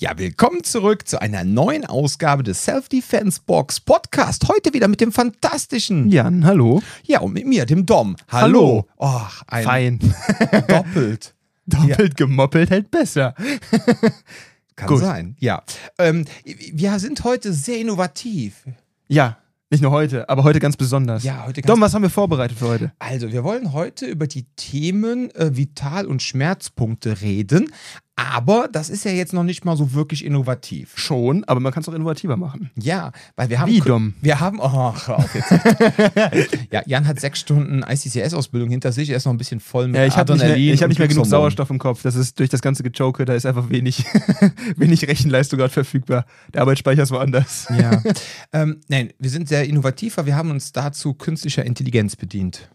Ja, willkommen zurück zu einer neuen Ausgabe des Self-Defense Box Podcast. Heute wieder mit dem fantastischen Jan, hallo. Ja, und mit mir, dem Dom. Hallo. Oh, ein Fein. doppelt. Doppelt gemoppelt hält besser. Kann Gut. sein. Ja. Ähm, wir sind heute sehr innovativ. Ja, nicht nur heute, aber heute ganz besonders. Ja, heute ganz Dom, was haben wir vorbereitet für heute? Also, wir wollen heute über die Themen äh, Vital- und Schmerzpunkte reden, aber das ist ja jetzt noch nicht mal so wirklich innovativ. Schon, aber man kann es auch innovativer machen. Ja, weil wir haben. Wie dumm? Wir haben. Oh, auf jetzt. ja, Jan hat sechs Stunden ICCS-Ausbildung hinter sich. Er ist noch ein bisschen voll mit Ja, ich habe nicht mehr, Adrenalin ich hab und nicht mehr genug. Sauerstoff im Kopf. Das ist durch das ganze Gejoke, da ist einfach wenig, wenig Rechenleistung gerade verfügbar. Der Arbeitsspeicher ist woanders. Ja. ähm, nein, wir sind sehr innovativ, weil wir haben uns dazu künstlicher Intelligenz bedient.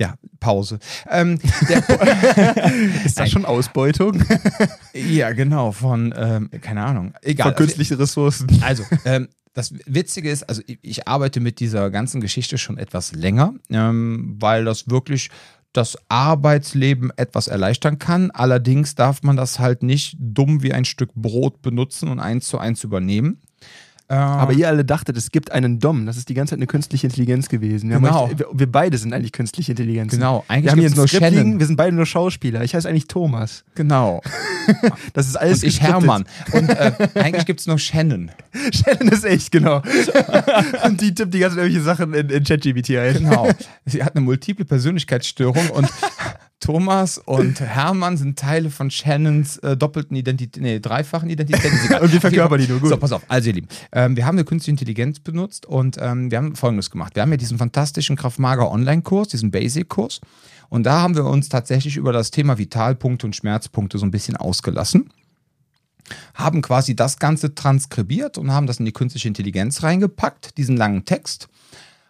Ja, Pause. Ähm, Ist das schon Ausbeutung ja, genau, von, ähm, keine Ahnung. Egal. von künstlichen Ressourcen? Also, ähm, das Witzige ist, also ich, ich arbeite mit dieser ganzen Geschichte schon etwas länger, ähm, weil das wirklich das Arbeitsleben etwas erleichtern kann. Allerdings darf man das halt nicht dumm wie ein Stück Brot benutzen und eins zu eins übernehmen. Äh, Aber ihr alle dachtet, es gibt einen Dom. Das ist die ganze Zeit eine künstliche Intelligenz gewesen. Wir, Genau. euch, wir, wir beide sind eigentlich künstliche Intelligenzen. genau, eigentlich Wir haben hier nur Skript Shannon. liegen, wir sind beide nur Schauspieler. Ich heiße eigentlich Thomas. Genau. Das ist alles Und ich geskriptet. Hermann. Und äh, eigentlich gibt es nur Shannon. Shannon ist echt, genau. und die tippt die ganzen irgendwelche Sachen in, in ChatGPT ein. Genau. Sie hat eine multiple Persönlichkeitsstörung und Thomas und Hermann sind Teile von Shannons äh, doppelten Identität, nee, dreifachen Identität. Und wir verkörpern die nur, gut. So, pass auf. Also, ihr Lieben, ähm, wir haben eine künstliche Intelligenz benutzt und ähm, wir haben Folgendes gemacht. Wir haben ja diesen fantastischen Kraftmager Online-Kurs, diesen Basic-Kurs. Und da haben wir uns tatsächlich über das Thema Vitalpunkte und Schmerzpunkte so ein bisschen ausgelassen haben quasi das Ganze transkribiert und haben das in die künstliche Intelligenz reingepackt, diesen langen Text,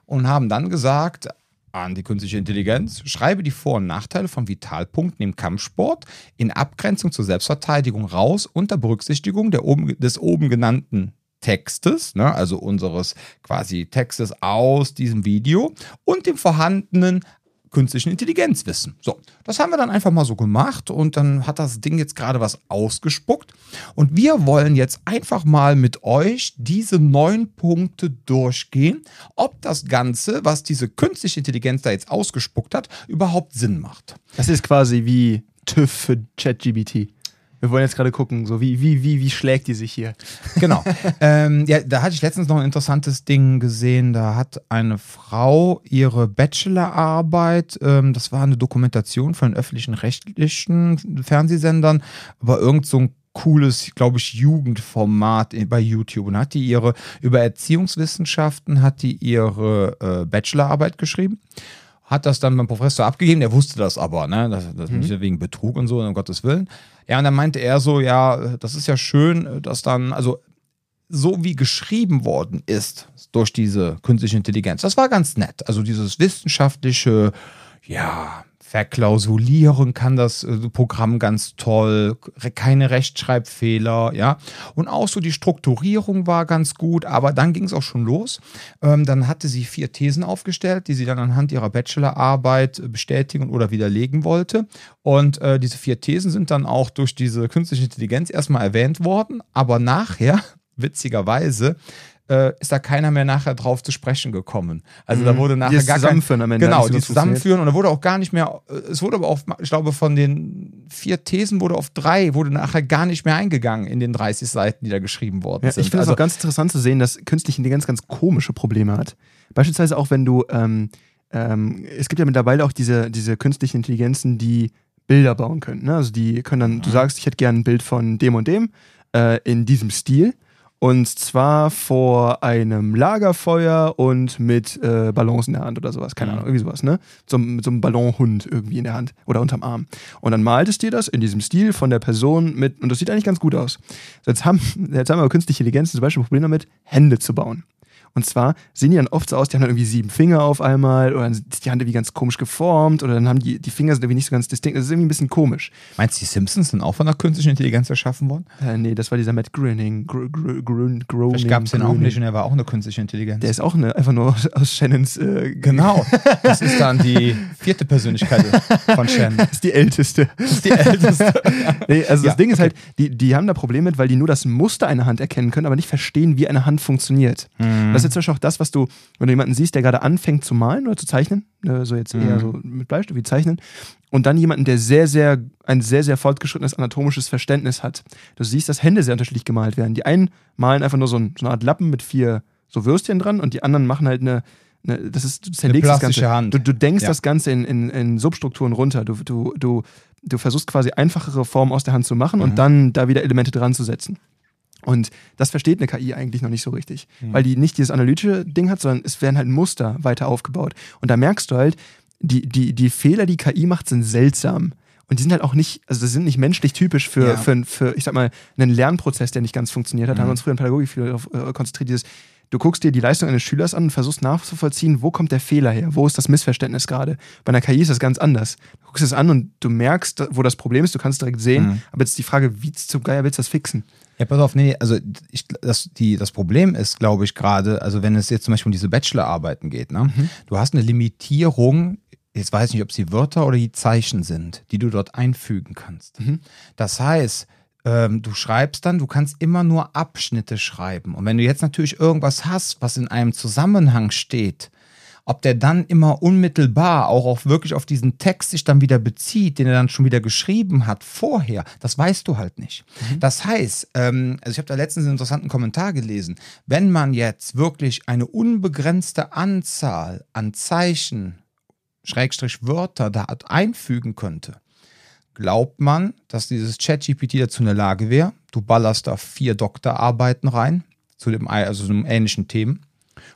und haben dann gesagt an die künstliche Intelligenz, schreibe die Vor- und Nachteile von Vitalpunkten im Kampfsport in Abgrenzung zur Selbstverteidigung raus unter Berücksichtigung oben, des oben genannten Textes, ne, also unseres quasi Textes aus diesem Video und dem vorhandenen künstlichen Intelligenzwissen. So, das haben wir dann einfach mal so gemacht und dann hat das Ding jetzt gerade was ausgespuckt und wir wollen jetzt einfach mal mit euch diese neun Punkte durchgehen, ob das Ganze, was diese künstliche Intelligenz da jetzt ausgespuckt hat, überhaupt Sinn macht. Das ist quasi wie TÜV für ChatGPT. Wir wollen jetzt gerade gucken, so wie, wie, wie, wie schlägt die sich hier? Genau. ähm, ja, da hatte ich letztens noch ein interessantes Ding gesehen. Da hat eine Frau ihre Bachelorarbeit, ähm, das war eine Dokumentation von öffentlichen rechtlichen Fernsehsendern, aber irgend so ein cooles, glaube ich, Jugendformat bei YouTube. Und hat die ihre, über Erziehungswissenschaften hat die ihre äh, Bachelorarbeit geschrieben hat das dann beim Professor abgegeben, der wusste das aber, ne? Das, das nicht wegen Betrug und so, um Gottes Willen. Ja, und dann meinte er so, ja, das ist ja schön, dass dann, also so wie geschrieben worden ist durch diese künstliche Intelligenz, das war ganz nett. Also dieses wissenschaftliche, ja, verklausulieren kann das äh, Programm ganz toll, keine Rechtschreibfehler, ja. Und auch so die Strukturierung war ganz gut, aber dann ging es auch schon los. Ähm, dann hatte sie vier Thesen aufgestellt, die sie dann anhand ihrer Bachelorarbeit äh, bestätigen oder widerlegen wollte. Und äh, diese vier Thesen sind dann auch durch diese künstliche Intelligenz erstmal erwähnt worden, aber nachher, witzigerweise, äh, ist da keiner mehr nachher drauf zu sprechen gekommen. Also da wurde nachher Mhm. das gar kein, Zusammenführen am Ende, Genau, die zusammenführen und da wurde auch gar nicht mehr, äh, es wurde aber auf, ich glaube, von den vier Thesen wurde auf drei, wurde nachher gar nicht mehr eingegangen in den 30 Seiten, die da geschrieben worden Ja, sind. ich finde es also, auch ganz interessant zu sehen, dass künstliche Intelligenz ganz komische Probleme hat. Beispielsweise auch, wenn du, ähm, ähm, es gibt ja mittlerweile auch diese, diese künstlichen Intelligenzen, die Bilder bauen können. Ne? Also die können dann, du sagst, ich hätte gerne ein Bild von dem und dem äh, in diesem Stil. Und zwar vor einem Lagerfeuer und mit äh, Ballons in der Hand oder sowas. Keine Mhm. Ahnung, irgendwie sowas, ne? So, mit so einem Ballonhund irgendwie in der Hand oder unterm Arm. Und dann malt es dir das in diesem Stil von der Person mit, und das sieht eigentlich ganz gut aus. Jetzt haben, jetzt haben aber künstliche Intelligenzen zum Beispiel ein Problem damit, Hände zu bauen. Und zwar sehen die dann oft so aus, die haben dann irgendwie sieben Finger auf einmal oder dann ist die Hand irgendwie ganz komisch geformt oder dann haben die, die Finger sind irgendwie nicht so ganz distinkt. Das ist irgendwie ein bisschen komisch. Meinst du, die Simpsons sind auch von der künstlichen Intelligenz erschaffen worden? Äh, nee, das war dieser Matt Grinning. Gr Gr Gr Groening, Vielleicht gab es den auch nicht und er war auch eine künstliche Intelligenz. Der ist auch eine, einfach nur aus, Shannons. Äh, genau. Das ist dann die vierte Persönlichkeit von Shannon. Das ist die älteste. Das ist die älteste. Nee, also Ja, das Ding ist okay. halt, die, die haben da Probleme mit, weil die nur das Muster einer Hand erkennen können, aber nicht verstehen, wie eine Hand funktioniert. Mhm. Das ist jetzt zum Beispiel auch das, was du, wenn du jemanden siehst, der gerade anfängt zu malen oder zu zeichnen, äh, so jetzt eher Mhm. so mit Bleistift wie zeichnen, und dann jemanden, der sehr, sehr, ein sehr, sehr fortgeschrittenes anatomisches Verständnis hat. Du siehst, dass Hände sehr unterschiedlich gemalt werden. Die einen malen einfach nur so, ein, so eine Art Lappen mit vier so Würstchen dran und die anderen machen halt eine, eine das ist, du zerlegst das Ganze. Hand. Du, du denkst Ja. das Ganze in, in, in Substrukturen runter. Du, du, du, du versuchst quasi einfachere Formen aus der Hand zu machen Mhm. und dann da wieder Elemente dran zu setzen. Und das versteht eine KI eigentlich noch nicht so richtig, Mhm. weil die nicht dieses analytische Ding hat, sondern es werden halt Muster weiter aufgebaut. Und da merkst du halt, die, die, die Fehler, die KI macht, sind seltsam. Und die sind halt auch nicht, also das sind nicht menschlich typisch für, Ja. für, für, ich sag mal, einen Lernprozess, der nicht ganz funktioniert hat. Da haben wir Mhm. uns früher in Pädagogik viel darauf äh, konzentriert, dieses, du guckst dir die Leistung eines Schülers an und versuchst nachzuvollziehen, wo kommt der Fehler her, wo ist das Missverständnis gerade. Bei einer KI ist das ganz anders. Du guckst es an und du merkst, wo das Problem ist, du kannst es direkt sehen, Mhm. aber jetzt ist die Frage, wie zum Geier willst du das fixen? Ja, pass auf, nee, also ich, das, die, das Problem ist, glaube ich, gerade, also wenn es jetzt zum Beispiel um diese Bachelorarbeiten geht, ne? du hast eine Limitierung, jetzt weiß ich nicht, ob es die Wörter oder die Zeichen sind, die du dort einfügen kannst. Mhm. Das heißt, ähm, du schreibst dann, du kannst immer nur Abschnitte schreiben. Und wenn du jetzt natürlich irgendwas hast, was in einem Zusammenhang steht, ob der dann immer unmittelbar auch auf wirklich auf diesen Text sich dann wieder bezieht, den er dann schon wieder geschrieben hat vorher, das weißt du halt nicht. Das heißt, ähm, also ich habe da letztens einen interessanten Kommentar gelesen, wenn man jetzt wirklich eine unbegrenzte Anzahl an Zeichen, Schrägstrich Wörter da einfügen könnte, glaubt man, dass dieses ChatGPT dazu in der Lage wäre. Du ballerst da vier Doktorarbeiten rein, zu dem, also zu einem ähnlichen Themen.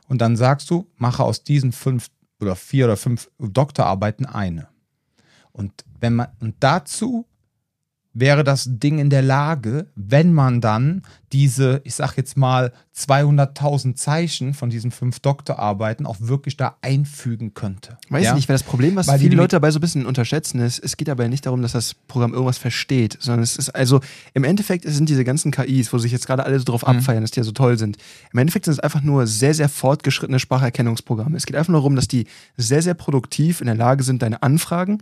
Und dann sagst du, mache aus diesen fünf oder vier oder fünf Doktorarbeiten eine. Und wenn man, und dazu wäre das Ding in der Lage, wenn man dann diese, ich sag jetzt mal, 200.000 Zeichen von diesen fünf Doktorarbeiten auch wirklich da einfügen könnte. Weiß Ja? ich nicht, weil das Problem, was Weil viele Leute dabei so ein bisschen unterschätzen, ist, es geht aber nicht darum, dass das Programm irgendwas versteht, sondern es ist also, im Endeffekt sind diese ganzen KIs, wo sich jetzt gerade alle so drauf Mhm. abfeiern, dass die ja so toll sind, im Endeffekt sind es einfach nur sehr, sehr fortgeschrittene Spracherkennungsprogramme. Es geht einfach nur darum, dass die sehr, sehr produktiv in der Lage sind, deine Anfragen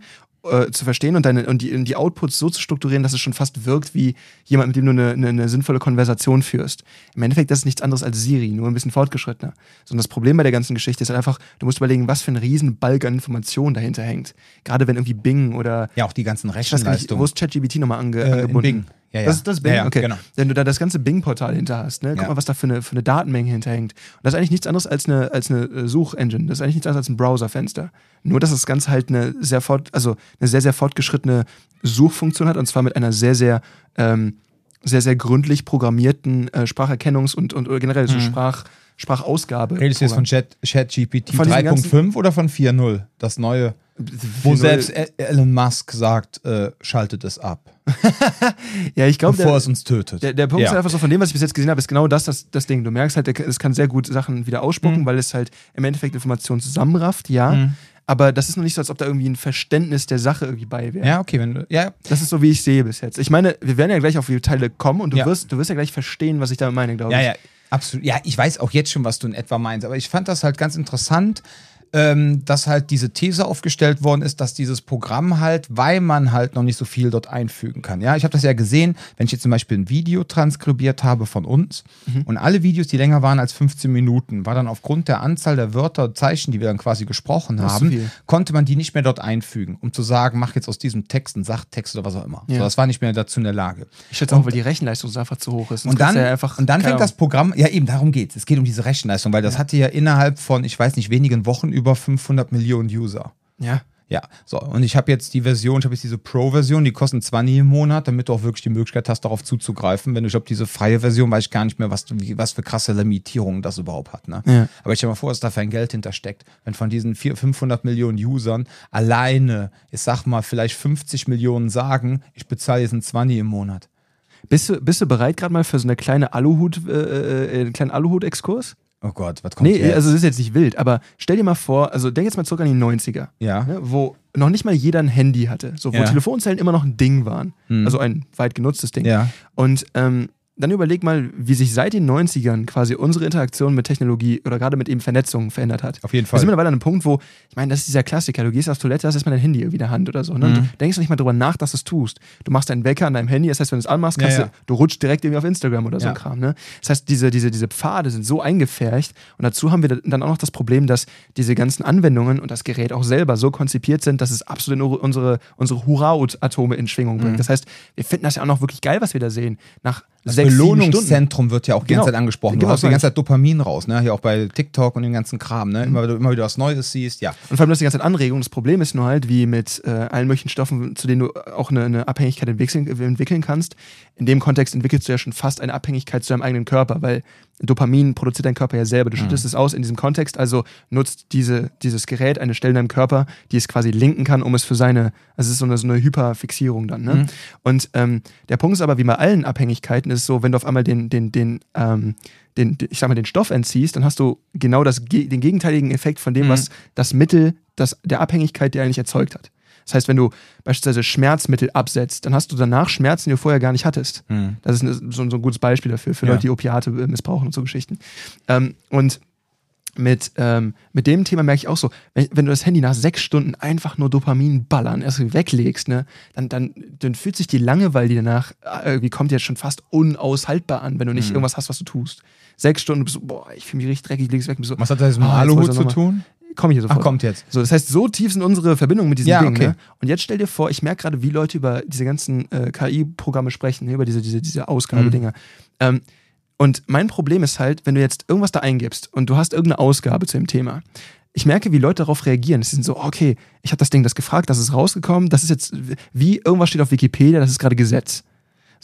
äh, zu verstehen und, deine, und, die, und die Outputs so zu strukturieren, dass es schon fast wirkt wie jemand, mit dem du eine, eine, eine sinnvolle Konversation führst. Im Endeffekt das ist nichts anderes als Siri, nur ein bisschen fortgeschrittener. Sondern das Problem bei der ganzen Geschichte ist halt einfach, du musst überlegen, was für ein riesen Balk an Informationen dahinter hängt. Gerade wenn irgendwie Bing oder Ja, auch die ganzen gar nicht, Rechenleistungen. wo ist ChatGPT nochmal ange, Äh, angebunden? Bing. Ja, ja. Das ist das Bing? Ja, okay. genau. Wenn du da das ganze Bing-Portal hinter hast, ne? guck mal, was da für eine, für eine Datenmenge hinterhängt. Und das ist eigentlich nichts anderes als eine, als eine äh, Suchengine. Das ist eigentlich nichts anderes als ein Browserfenster. Nur, dass das Ganze halt eine sehr fort, also eine sehr, sehr fortgeschrittene Suchfunktion hat und zwar mit einer sehr, sehr, ähm, sehr, sehr gründlich programmierten äh, Spracherkennungs- und, und generell so Mhm. Sprach, Sprachausgabe. Redest du jetzt von Chat- ChatGPT Von diesen 3.5 oder von 4.0 Das neue, wo selbst E- Elon Musk sagt, äh, schaltet es ab, Ja, ich glaube, bevor der, es uns tötet. Der, der Punkt ja. ist einfach so, von dem, was ich bis jetzt gesehen habe, ist genau das, das, das Ding. Du merkst halt, es kann sehr gut Sachen wieder ausspucken, Mhm. weil es halt im Endeffekt Informationen zusammenrafft, ja. Mhm. Aber das ist noch nicht so, als ob da irgendwie ein Verständnis der Sache irgendwie bei wäre. Ja, okay, wenn du, ja, Das ist so, wie ich sehe bis jetzt. Ich meine, wir werden ja gleich auf die Teile kommen und du, Ja. wirst, du wirst ja gleich verstehen, was ich damit meine, glaube ja, ich. ja, absolut. Ja, ich weiß auch jetzt schon, was du in etwa meinst, aber ich fand das halt ganz interessant, ähm, dass halt diese These aufgestellt worden ist, dass dieses Programm halt, weil man halt noch nicht so viel dort einfügen kann. Ja, ich habe das ja gesehen, wenn ich jetzt zum Beispiel ein Video transkribiert habe von uns Mhm. und alle Videos, die länger waren als 15 Minuten, war dann aufgrund der Anzahl der Wörter und Zeichen, die wir dann quasi gesprochen Das haben, konnte man die nicht mehr dort einfügen, um zu sagen, mach jetzt aus diesem Text einen Sachtext oder was auch immer. Ja. So, das war nicht mehr dazu in der Lage. Ich schätze auch, weil die Rechenleistung so einfach zu hoch ist. Sonst Und dann, ja einfach, und dann fängt das Programm, ja eben, darum geht es. Es geht um diese Rechenleistung, weil das hatte ja innerhalb von, ich weiß nicht, wenigen Wochen über 500 Millionen User. Ja. Ja, so. Und ich habe jetzt die Version, ich habe jetzt diese Pro-Version, die kosten 20 im Monat, damit du auch wirklich die Möglichkeit hast, darauf zuzugreifen. Wenn du, ich glaube, diese freie Version, weiß ich gar nicht mehr, was, wie, was für krasse Limitierungen das überhaupt hat. Ne? Ja. Aber ich stell mal vor, dass da für ein Geld hintersteckt. Wenn von diesen 400, 500 Millionen Usern alleine, ich sag mal, vielleicht 50 Millionen sagen, ich bezahle jetzt ein 20 im Monat. Bist du, bist du bereit gerade mal für so eine kleine Aluhut, äh, äh, einen kleinen Aluhut-Exkurs? Oh Gott, was kommt Nee, jetzt? also das ist jetzt nicht wild, aber stell dir mal vor, also denk jetzt mal zurück an die 90er, ja. ne, wo noch nicht mal jeder ein Handy hatte, so wo Ja. Telefonzellen immer noch ein Ding waren. Mhm. Also ein weit genutztes Ding. Ja. Und ähm, dann überleg mal, wie sich seit den 90ern quasi unsere Interaktion mit Technologie oder gerade mit eben Vernetzung verändert hat. Auf jeden Wir Fall. sind mittlerweile an einem Punkt, wo, ich meine, das ist dieser Klassiker, du gehst auf Toilette, hast erstmal dein Handy irgendwie in der Hand oder so. Ne? Mhm. Du denkst nicht mal drüber nach, dass du es tust. Du machst deinen Wecker an deinem Handy, das heißt, wenn du es anmachst, Ja, ja. Du, du rutschst direkt irgendwie auf Instagram oder so Ja. ein Kram. Ne? Das heißt, diese, diese, diese Pfade sind so eingefärcht und dazu haben wir dann auch noch das Problem, dass diese ganzen Anwendungen und das Gerät auch selber so konzipiert sind, dass es absolut unsere, unsere Hurra-Atome in Schwingung bringt. Mhm. Das heißt, wir finden das ja auch noch wirklich geil, was wir da sehen. Nach Das sechs. Belohnungszentrum wird ja auch die Genau. ganze Zeit angesprochen. Du Genau, hast die ganze Zeit Dopamin raus, ne? Hier auch bei TikTok und dem ganzen Kram, ne? Mhm. Immer, wenn du immer wieder was Neues siehst, ja. Und vor allem das ist die ganze Zeit Anregung. Das Problem ist nur halt, wie mit äh, allen möglichen Stoffen, zu denen du auch eine, eine Abhängigkeit entwickeln, entwickeln kannst. In dem Kontext entwickelst du ja schon fast eine Abhängigkeit zu deinem eigenen Körper, weil Dopamin produziert dein Körper ja selber. Du schüttest es aus in diesem Kontext, also nutzt diese, dieses Gerät eine Stelle in deinem Körper, die es quasi linken kann, um es für seine, also es ist so eine, so eine Hyperfixierung dann. Ne? Mhm. Und ähm, der Punkt ist aber, wie bei allen Abhängigkeiten, ist so, wenn du auf einmal den, den, den, ähm, den, ich sag mal, den Stoff entziehst, dann hast du genau das, den gegenteiligen Effekt von dem, Mhm. was das Mittel das, der Abhängigkeit, der eigentlich erzeugt hat. Das heißt, wenn du beispielsweise Schmerzmittel absetzt, dann hast du danach Schmerzen, die du vorher gar nicht hattest. Mhm. Das ist eine, so, so ein gutes Beispiel dafür, für Ja. Leute, die Opiate äh, missbrauchen und so Geschichten. Ähm, und mit, ähm, mit dem Thema merke ich auch so, wenn, wenn du das Handy nach sechs Stunden einfach nur Dopamin ballern, erst weglegst, ne, dann, dann, dann fühlt sich die Langeweile, die danach äh, irgendwie kommt, jetzt schon fast unaushaltbar an, wenn du nicht Mhm. irgendwas hast, was du tust. Sechs Stunden, du bist so, boah, ich fühle mich richtig dreckig, legst weg, bist so, Was hat das mit dem Ah, Aluhut zu tun? Komm ich hier Ach, sofort. kommt jetzt. So, das heißt, so tief sind unsere Verbindungen mit diesem Ja, Ding. okay. Ne? Und jetzt stell dir vor, ich merke gerade, wie Leute über diese ganzen äh, KI-Programme sprechen, ne? über diese, diese, diese Ausgabedinger. Ähm, und mein Problem ist halt, wenn du jetzt irgendwas da eingibst und du hast irgendeine Ausgabe zu dem Thema, ich merke, wie Leute darauf reagieren. Sie sind so, okay, ich habe das Ding das gefragt, das ist rausgekommen, das ist jetzt, wie irgendwas steht auf Wikipedia, das ist gerade Gesetz.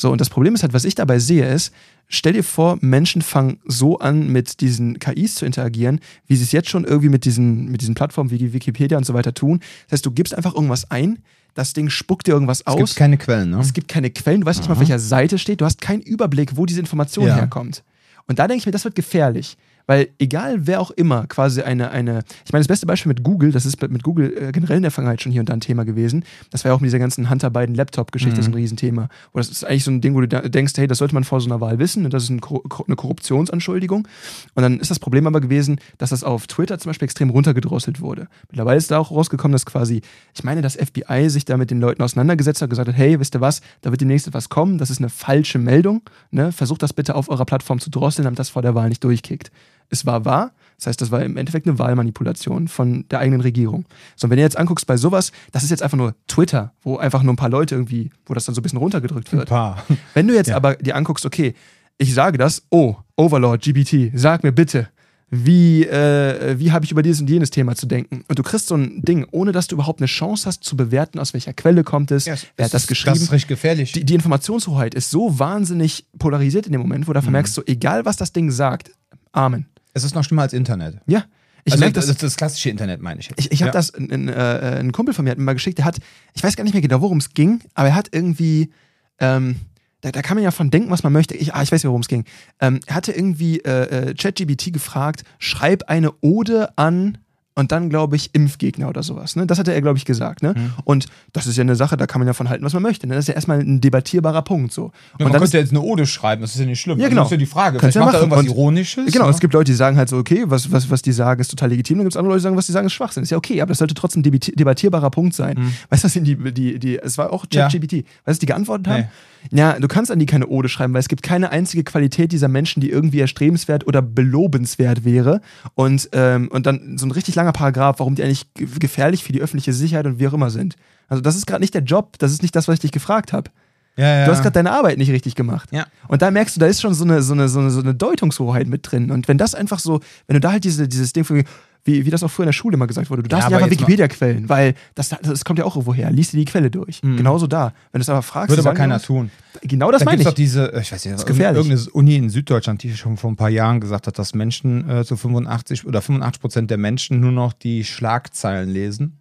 So, und das Problem ist halt, was ich dabei sehe, ist, stell dir vor, Menschen fangen so an, mit diesen KIs zu interagieren, wie sie es jetzt schon irgendwie mit diesen, mit diesen Plattformen wie Wikipedia und so weiter tun. Das heißt, du gibst einfach irgendwas ein, das Ding spuckt dir irgendwas Es aus. gibt keine Quellen, ne? Es gibt keine Quellen, du weißt nicht mal, auf welcher Seite steht, du hast keinen Überblick, wo diese Information Ja. herkommt. Und da denke ich mir, das wird gefährlich. Weil egal wer auch immer quasi eine, eine, ich meine, das beste Beispiel mit Google, das ist mit Google äh, generell in der Vergangenheit schon hier und da ein Thema gewesen. Das war ja auch mit dieser ganzen Hunter Biden Laptop-Geschichte Mhm. so ein Riesenthema. Wo das ist eigentlich so ein Ding, wo du denkst, hey, das sollte man vor so einer Wahl wissen und das ist ein, eine Korruptionsanschuldigung. Und dann ist das Problem aber gewesen, dass das auf Twitter zum Beispiel extrem runtergedrosselt wurde. Mittlerweile ist da auch rausgekommen, dass quasi, ich meine, das FBI sich da mit den Leuten auseinandergesetzt hat und gesagt hat, hey, wisst ihr was, da wird demnächst etwas kommen, das ist eine falsche Meldung. Ne? Versucht das bitte auf eurer Plattform zu drosseln, damit das vor der Wahl nicht durchkickt. Es war wahr, das heißt, das war im Endeffekt eine Wahlmanipulation von der eigenen Regierung. So, und wenn ihr jetzt anguckst bei sowas, das ist jetzt einfach nur Twitter, wo einfach nur ein paar Leute irgendwie, wo das dann so ein bisschen runtergedrückt Ein wird. paar. Wenn du jetzt Ja. aber dir anguckst, okay, ich sage das, oh, Overlord, GBT, sag mir bitte, wie, äh, wie habe ich über dieses und jenes Thema zu denken? Und du kriegst so ein Ding, ohne dass du überhaupt eine Chance hast zu bewerten, aus welcher Quelle kommt es, wer hat das geschrieben. Das ist richtig gefährlich. die, die Informationshoheit ist so wahnsinnig polarisiert in dem Moment, wo du Mhm. merkst, so egal was das Ding sagt, Amen. Es ist noch schlimmer als Internet. Ja. Ich also merke das, das, das, klassische Internet, meine ich jetzt. ich, ich habe Ja. das, ein, ein, äh, ein Kumpel von mir hat mir mal geschickt, der hat, ich weiß gar nicht mehr genau, worum es ging, aber er hat irgendwie, ähm, da, da kann man ja von denken, was man möchte. Ich, ah, ich weiß ja, worum es ging. Ähm, er hatte irgendwie äh, äh, ChatGBT gefragt, schreib eine Ode an und dann, glaube ich, Impfgegner oder sowas. Ne? Das hatte er, glaube ich, gesagt. Ne? Mhm. Und das ist ja eine Sache, da kann man ja von halten, was man möchte. Ne? Das ist ja erstmal ein debattierbarer Punkt. So. Ja, und man könnte jetzt eine Ode schreiben, das ist ja nicht schlimm. Ja, Also genau. Das ist ja die Frage. Kannst Vielleicht ja macht er machen. irgendwas Und- Ironisches. Genau, ne? es gibt Leute, die sagen halt so, okay, was, was, was die sagen, ist total legitim. Dann gibt es andere Leute, die sagen, was die sagen, ist Schwachsinn. Ist ja okay, aber das sollte trotzdem ein debattierbarer Punkt sein. Mhm. Weißt du, was denn die, die, die, es war auch Ja. ChatGPT. Weißt du, was die geantwortet haben? Nee. Ja, du kannst an die keine Ode schreiben, weil es gibt keine einzige Qualität dieser Menschen, die irgendwie erstrebenswert oder belobenswert wäre. Und, ähm, und dann so ein richtig langer Paragraph, warum die eigentlich ge- gefährlich für die öffentliche Sicherheit und wie auch immer sind. Also das ist gerade nicht der Job, das ist nicht das, was ich dich gefragt habe. ja, ja. Du hast gerade deine Arbeit nicht richtig gemacht. Ja. Und da merkst du, da ist schon so eine, so eine, so eine, so eine Deutungshoheit mit drin. Und wenn das einfach so, wenn du da halt diese, dieses Ding von, wie, wie das auch früher in der Schule immer gesagt wurde, du darfst Ja, nicht aber einfach Wikipedia-Quellen, weil das, das kommt ja auch irgendwo her. Lies dir die Quelle durch. Mhm. Genauso da. Wenn du es aber fragst, Würde aber keiner dir tun. Genau das da meine ich. doch diese, äh, ich weiß nicht, ist gefährlich. irgendeine Uni in Süddeutschland, die schon vor ein paar Jahren gesagt hat, dass Menschen äh, zu 85 oder 85 Prozent der Menschen nur noch die Schlagzeilen lesen.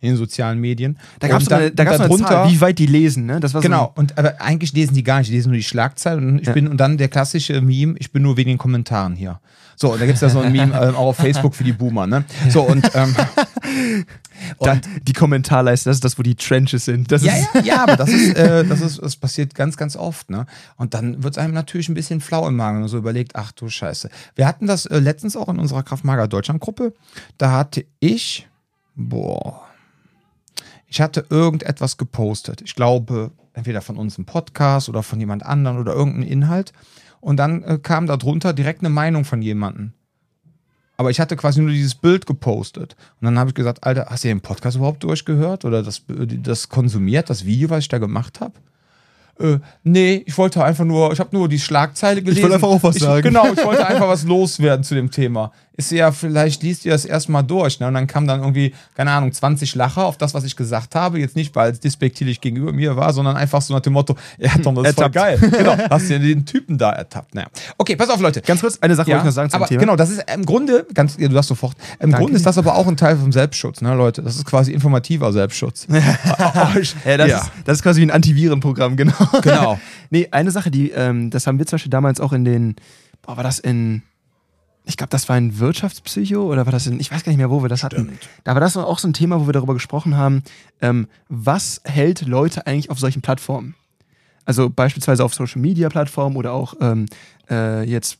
In den sozialen Medien. Da gab es Und dann- eine, da gab's darunter- Zahl, wie weit die lesen, ne? Das war so Genau, und aber eigentlich lesen die gar nicht, die lesen nur die Schlagzeilen und ich Ja. bin und dann der klassische Meme, ich bin nur wegen den Kommentaren hier. So, und da gibt es ja so ein Meme ähm, auch auf Facebook für die Boomer, ne? So, und, ähm, da, die Kommentarleiste, das ist das, wo die Trenches sind. Das ja, ist, ja, ja, aber das ist, äh, das ist, das passiert ganz, ganz oft, ne? Und dann wird es einem natürlich ein bisschen flau im Magen und so überlegt, ach du Scheiße. Wir hatten das äh, letztens auch in unserer Kraftmager Deutschland Gruppe. Da hatte ich, boah, ich hatte irgendetwas gepostet. Ich glaube, entweder von uns im Podcast oder von jemand anderem oder irgendein Inhalt. Und dann äh, kam da drunter direkt eine Meinung von jemandem. Aber ich hatte quasi nur dieses Bild gepostet. Und dann habe ich gesagt, Alter, hast du den Podcast überhaupt durchgehört oder das, das konsumiert, das Video, was ich da gemacht habe? Äh, nee, ich wollte einfach nur, ich habe nur die Schlagzeile gelesen. wollte einfach auch was ich, sagen. Genau, ich wollte einfach was loswerden zu dem Thema. Ist ja, vielleicht liest ihr das erstmal durch. Ne? Und dann kam dann irgendwie, keine Ahnung, 20 Lacher auf das, was ich gesagt habe. Jetzt nicht, weil es despektierlich gegenüber mir war, sondern einfach so nach dem Motto, ja, Tom, das ist voll geil. Genau, hast du den Typen da ertappt. Naja. Okay, pass auf, Leute. ganz kurz, eine Sache wollte ich noch sagen zum aber Thema. Genau, das ist im Grunde, ganz, ja, du hast sofort, im Danke. Grunde ist das aber auch ein Teil vom Selbstschutz, ne, Leute. Das ist quasi informativer Selbstschutz. Ja, das, Ja. Ist, das ist quasi wie ein Antivirenprogramm, genau. Genau. nee, eine Sache, die, ähm, das haben wir zum Beispiel damals auch in den, boah, war das in, ich glaube, das war in Wirtschaftspsycho oder war das in, ich weiß gar nicht mehr, wo wir das hatten. Stimmt. Da war das auch so ein Thema, wo wir darüber gesprochen haben, ähm, was hält Leute eigentlich auf solchen Plattformen? Also beispielsweise auf Social Media Plattformen oder auch ähm, äh, jetzt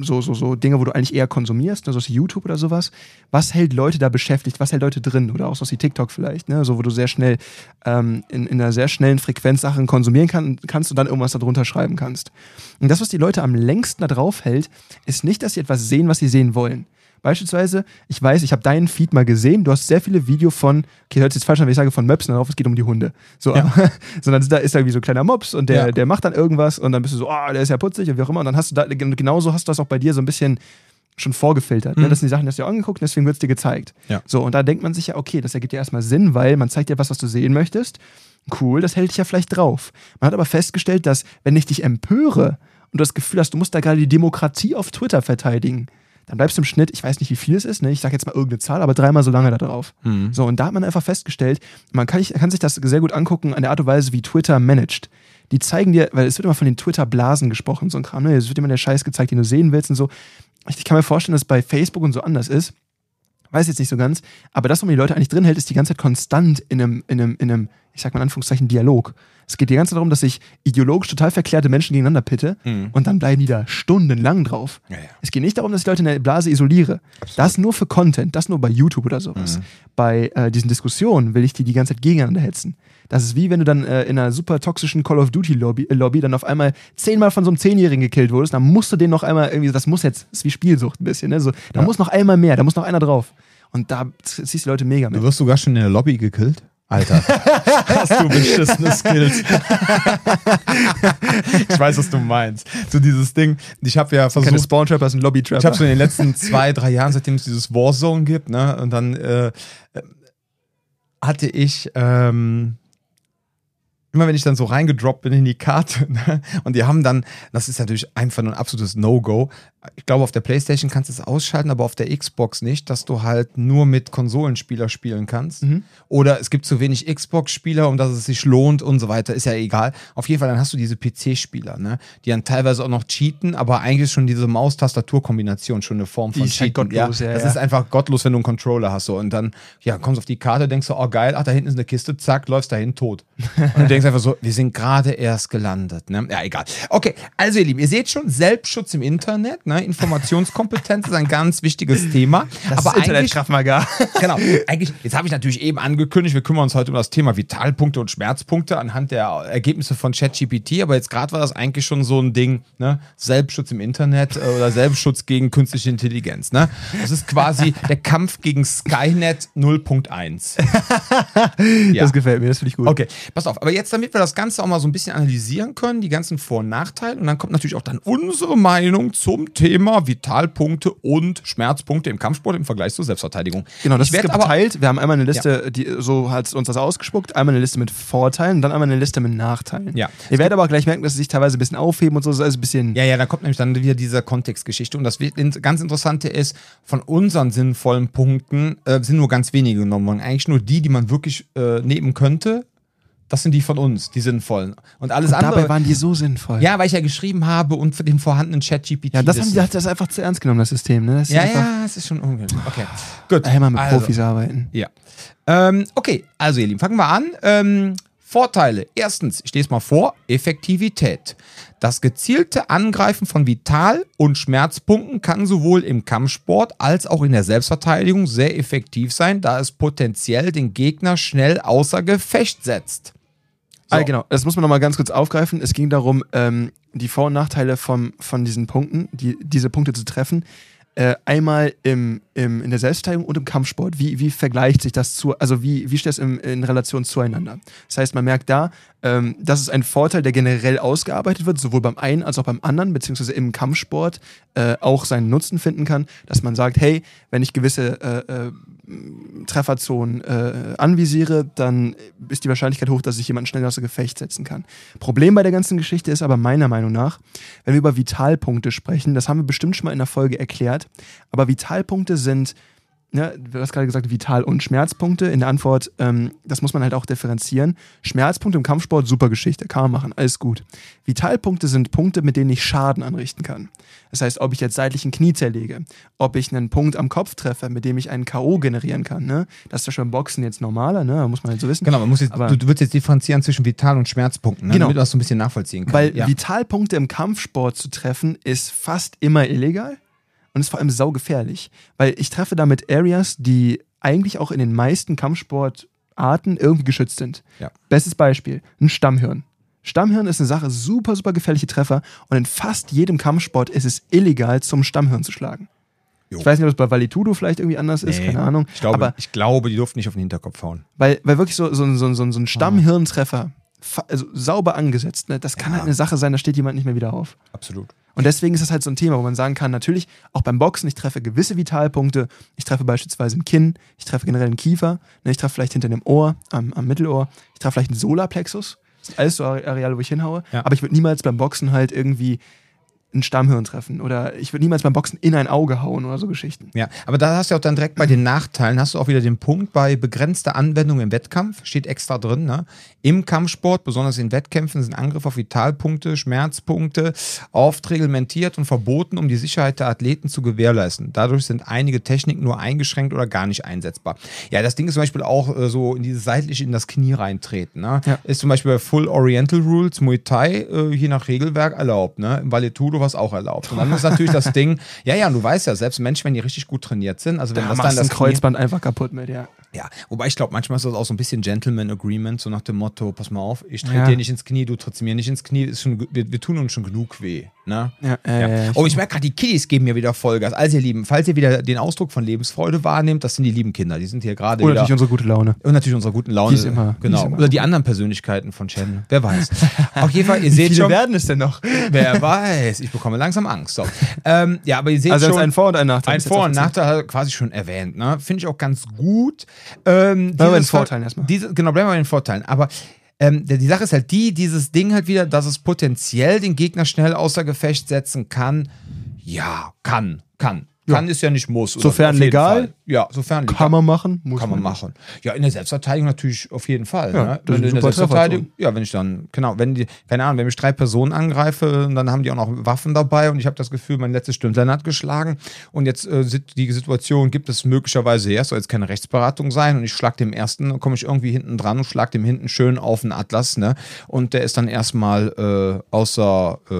so, so, so Dinge, wo du eigentlich eher konsumierst, ne, so YouTube oder sowas. Was hält Leute da beschäftigt? Was hält Leute drin? Oder auch so wie TikTok vielleicht, ne? So, wo du sehr schnell ähm, in, in einer sehr schnellen Frequenz Sachen konsumieren kann, kannst und dann irgendwas darunter schreiben kannst. Und das, was die Leute am längsten da drauf hält, ist nicht, dass sie etwas sehen, was sie sehen wollen. Beispielsweise, ich weiß, ich habe deinen Feed mal gesehen, du hast sehr viele Videos von, okay, hört sich jetzt falsch an, wenn ich sage von Möpsen darauf, es geht um die Hunde. So, Ja. aber, sondern da ist da wie so ein kleiner Mops und der, Ja. der macht dann irgendwas und dann bist du so, oh, der ist ja putzig und wie auch immer. Und dann hast du da, genauso hast du das auch bei dir so ein bisschen schon vorgefiltert. Ne? Mhm. Das sind die Sachen, die hast du dir angeguckt, deswegen wird es dir gezeigt. Ja. So, und da denkt man sich ja, okay, das ergibt ja erstmal Sinn, weil man zeigt dir was, was du sehen möchtest. Cool, das hält dich ja vielleicht drauf. Man hat aber festgestellt, dass, wenn ich dich empöre und du das Gefühl hast, du musst da gerade die Demokratie auf Twitter verteidigen, dann bleibst du im Schnitt, ich weiß nicht, wie viel es ist, ne? ich sage jetzt mal irgendeine Zahl, aber dreimal so lange da drauf. Mhm. So, und da hat man einfach festgestellt, man kann, kann sich das sehr gut angucken an der Art und Weise, wie Twitter managt. Die zeigen dir, weil es wird immer von den Twitter-Blasen gesprochen, so ein Kram, ne? Es wird immer der Scheiß gezeigt, den du sehen willst und so. Ich kann mir vorstellen, dass es bei Facebook und so anders ist. Weiß jetzt nicht so ganz, aber das, wo man die Leute eigentlich drin hält, ist die ganze Zeit konstant in einem, in einem, in einem, ich sag mal in Anführungszeichen, Dialog. Es geht die ganze Zeit darum, dass ich ideologisch total verklärte Menschen gegeneinander pitte Mhm. und dann bleiben die da stundenlang drauf. Ja, ja. Es geht nicht darum, dass ich Leute in der Blase isoliere. Das nur für Content, das nur bei YouTube oder sowas. Mhm. Bei äh, diesen Diskussionen will ich die die ganze Zeit gegeneinander hetzen. Das ist wie wenn du dann äh, in einer super toxischen Call of Duty Lobby, äh, Lobby dann auf einmal zehnmal von so einem Zehnjährigen gekillt wurdest, dann musst du den noch einmal irgendwie, das muss jetzt, das ist wie Spielsucht ein bisschen, ne? So, da Ja. muss noch einmal mehr, da muss noch einer drauf. Und da ziehst du die Leute mega Du mit. wirst sogar schon in der Lobby gekillt? Alter, hast du beschissene Skills. ich weiß, was du meinst. So dieses Ding, ich habe ja Keine versucht, Spawn-Trapper, sind Lobby-Trapper. ich habe so in den letzten zwei, drei Jahren, seitdem es dieses Warzone gibt, ne, und dann äh, äh, hatte ich ähm, immer wenn ich dann so reingedroppt bin in die Karte ne, und die haben dann, das ist natürlich einfach nur ein absolutes No-Go. Ich glaube, auf der Playstation kannst du es ausschalten, aber auf der Xbox nicht, dass du halt nur mit Konsolenspieler spielen kannst. Mhm. Oder es gibt zu wenig Xbox-Spieler, um dass es sich lohnt und so weiter. Ist ja egal. Auf jeden Fall, dann hast du diese PC-Spieler, ne? die dann teilweise auch noch cheaten, aber eigentlich schon diese Maus-Tastatur-Kombination schon eine Form Die von ist halt gottlos, ja, das ja. ist einfach gottlos, wenn du einen Controller hast. So. Und dann ja, kommst du auf die Karte, denkst du, oh geil, ach, da hinten ist eine Kiste, zack, läufst dahin tot. Und du denkst einfach so, wir sind gerade erst gelandet. Ne? Ja, egal. Okay, also ihr Lieben, ihr seht schon, Selbstschutz im Internet, ne? Informationskompetenz ist ein ganz wichtiges Thema. das aber ist eigentlich, Internet-Kraftmagar. genau, eigentlich, jetzt habe ich natürlich eben angekündigt, wir kümmern uns heute um das Thema Vitalpunkte und Schmerzpunkte anhand der Ergebnisse von ChatGPT, aber jetzt gerade war das eigentlich schon so ein Ding, ne? Selbstschutz im Internet äh, oder Selbstschutz gegen künstliche Intelligenz, ne? Das ist quasi der Kampf gegen Skynet 0.1. Ja. Das gefällt mir, das finde ich gut. Okay, pass auf. Aber jetzt, damit wir das Ganze auch mal so ein bisschen analysieren können, die ganzen Vor- und Nachteile, und dann kommt natürlich auch dann unsere Meinung zum Thema Vitalpunkte und Schmerzpunkte im Kampfsport im Vergleich zur Selbstverteidigung. Genau, das ich ist geteilt. Wir haben einmal eine Liste, die so hat uns das ausgespuckt, einmal eine Liste mit Vorteilen und dann einmal eine Liste mit Nachteilen. Ja. Ihr werdet aber gleich merken, dass sie sich teilweise ein bisschen aufheben und so, das ist alles ein bisschen. Ja, ja, da kommt nämlich dann wieder diese Kontextgeschichte. Und das wird- ganz Interessante ist, von unseren sinnvollen Punkten äh, sind nur ganz wenige genommen worden. Eigentlich nur die, die man wirklich äh, nehmen könnte. Das sind die von uns, die sinnvollen. Und alles Und andere. dabei waren die so sinnvoll. ja, weil ich ja geschrieben habe und für den vorhandenen Chat-GPT. Ja, das haben die hat das einfach zu ernst genommen, das System. Ne? Das ja, einfach, ja, es ist schon ungültig. Okay, gut. Einmal mit Also, Profis arbeiten. Ja. Ähm, okay, also ihr Lieben, fangen wir an. Ähm, Vorteile. Erstens, ich lese mal vor, Effektivität. Das gezielte Angreifen von Vital- und Schmerzpunkten kann sowohl im Kampfsport als auch in der Selbstverteidigung sehr effektiv sein, da es potenziell den Gegner schnell außer Gefecht setzt. So. Ah, genau, das muss man nochmal ganz kurz aufgreifen. Es ging darum, ähm, die Vor- und Nachteile vom, von diesen Punkten, die, diese Punkte zu treffen. Äh, einmal im, im, in der Selbstverteidigung und im Kampfsport. Wie, wie vergleicht sich das zu, also wie, wie steht das im, in Relation zueinander? Das heißt, man merkt da, ähm, das ist ein Vorteil, der generell ausgearbeitet wird, sowohl beim einen als auch beim anderen, beziehungsweise im Kampfsport äh, auch seinen Nutzen finden kann, dass man sagt, hey, wenn ich gewisse äh, äh, Trefferzonen äh, anvisiere, dann ist die Wahrscheinlichkeit hoch, dass ich jemanden schnell außer Gefecht setzen kann. Problem bei der ganzen Geschichte ist aber meiner Meinung nach, wenn wir über Vitalpunkte sprechen, das haben wir bestimmt schon mal in der Folge erklärt, aber Vitalpunkte sind, ne, du hast gerade gesagt, Vital- und Schmerzpunkte. In der Antwort, ähm, das muss man halt auch differenzieren. Schmerzpunkte im Kampfsport, super Geschichte, kann man machen, alles gut. Vitalpunkte sind Punkte, mit denen ich Schaden anrichten kann. Das heißt, ob ich jetzt seitlich ein Knie zerlege, ob ich einen Punkt am Kopf treffe, mit dem ich einen K.O. generieren kann. Ne? Das ist ja schon beim Boxen jetzt normaler, ne? muss man halt so wissen. Genau, man muss jetzt, Aber- du, du würdest jetzt differenzieren zwischen Vital- und Schmerzpunkten, ne? Genau. damit du das so ein bisschen nachvollziehen kannst. Weil ja. Vitalpunkte im Kampfsport zu treffen, ist fast immer illegal und ist vor allem saugefährlich. Weil ich treffe damit Areas, die eigentlich auch in den meisten Kampfsportarten irgendwie geschützt sind. Ja. Bestes Beispiel, ein Stammhirn. Stammhirn ist eine Sache, super, super gefährliche Treffer und in fast jedem Kampfsport ist es illegal, zum Stammhirn zu schlagen. Jo. Ich weiß nicht, ob es bei Valitudo vielleicht irgendwie anders ist, Nee, keine Ahnung. Ich glaube, aber ich glaube, die durften nicht auf den Hinterkopf hauen. weil, weil wirklich so, so, so, so, so ein Stammhirntreffer, fa- also sauber angesetzt, ne, das kann Ja. halt eine Sache sein, da steht jemand nicht mehr wieder auf. Absolut. Und deswegen ist das halt so ein Thema, wo man sagen kann, natürlich, auch beim Boxen, ich treffe gewisse Vitalpunkte. Ich treffe beispielsweise im Kinn, ich treffe generell den Kiefer, ne, ich treffe vielleicht hinter dem Ohr, am, am Mittelohr, ich treffe vielleicht einen Solarplexus. Alles so Are- Areale, wo ich hinhaue. Ja. Aber ich würde niemals beim Boxen halt irgendwie ein Stammhirn treffen. Oder ich würde niemals beim Boxen in ein Auge hauen oder so Geschichten. Ja, aber da hast du auch dann direkt bei den Nachteilen, hast du auch wieder den Punkt, bei begrenzter Anwendung im Wettkampf, steht extra drin, ne? Im Kampfsport, besonders in Wettkämpfen, sind Angriffe auf Vitalpunkte, Schmerzpunkte oft reglementiert und verboten, um die Sicherheit der Athleten zu gewährleisten. Dadurch sind einige Techniken nur eingeschränkt oder gar nicht einsetzbar. Ja, das Ding ist zum Beispiel auch äh, so in dieses seitliche in das Knie reintreten, ne? Ja. Ist zum Beispiel bei Full Oriental Rules, Muay Thai, äh, je nach Regelwerk erlaubt, ne? Im Valetudo es auch erlaubt. Und dann ist natürlich das Ding, ja, ja, und du weißt ja, selbst Menschen, wenn die richtig gut trainiert sind, also wenn Da das dann du ein das Kreuzband einfach kaputt mit, ja. Ja, wobei ich glaube, manchmal ist das auch so ein bisschen Gentleman Agreement, so nach dem Motto, pass mal auf, ich trete Ja. dir nicht ins Knie, du trittst mir nicht ins Knie, ist schon, wir, wir tun uns schon genug weh, ne? Ja, äh, Ja. Oh, ich merke gerade, die Kiddies geben mir wieder Vollgas. Also, ihr Lieben, falls ihr wieder den Ausdruck von Lebensfreude wahrnehmt, das sind die lieben Kinder. Die sind hier gerade wieder. natürlich unsere gute Laune. Und natürlich unsere guten Laune. Die ist immer- die Genau. ist immer Oder die anderen Persönlichkeiten von Shen. Wer weiß. Auf jeden Fall, ihr seht schon. werden es denn noch? Wer weiß. Ich bekomme langsam Angst. So. Ähm, ja, aber ihr seht Also schon. jetzt ein Vor- und ein Nachteil. Ein Vor- und. Nachteil quasi schon erwähnt. Ne? Finde ich auch ganz gut. Ähm, Bleiben wir bei den Vorteilen erstmal. Diese, genau, bleiben wir bei den Vorteilen. Aber ähm, die die Sache ist halt die, dieses Ding halt wieder, dass es potenziell den Gegner schnell außer Gefecht setzen kann. Ja, kann, kann. Kann ist ja nicht muss. Sofern legal? Fall. Ja, sofern legal. Kann man machen, muss Kann man machen. Ja, in der Selbstverteidigung natürlich auf jeden Fall. Ja, ne? Wenn in der Selbstverteidigung, ja, wenn ich dann, genau, wenn die, keine Ahnung, wenn ich drei Personen angreife, dann haben die auch noch Waffen dabei und ich habe das Gefühl, mein letztes Stündlein hat geschlagen und jetzt äh, die Situation gibt es möglicherweise her, es soll jetzt keine Rechtsberatung sein und ich schlag dem ersten, komme ich irgendwie hinten dran und schlag dem hinten schön auf den Atlas, ne? Und der ist dann erstmal äh, außer, äh,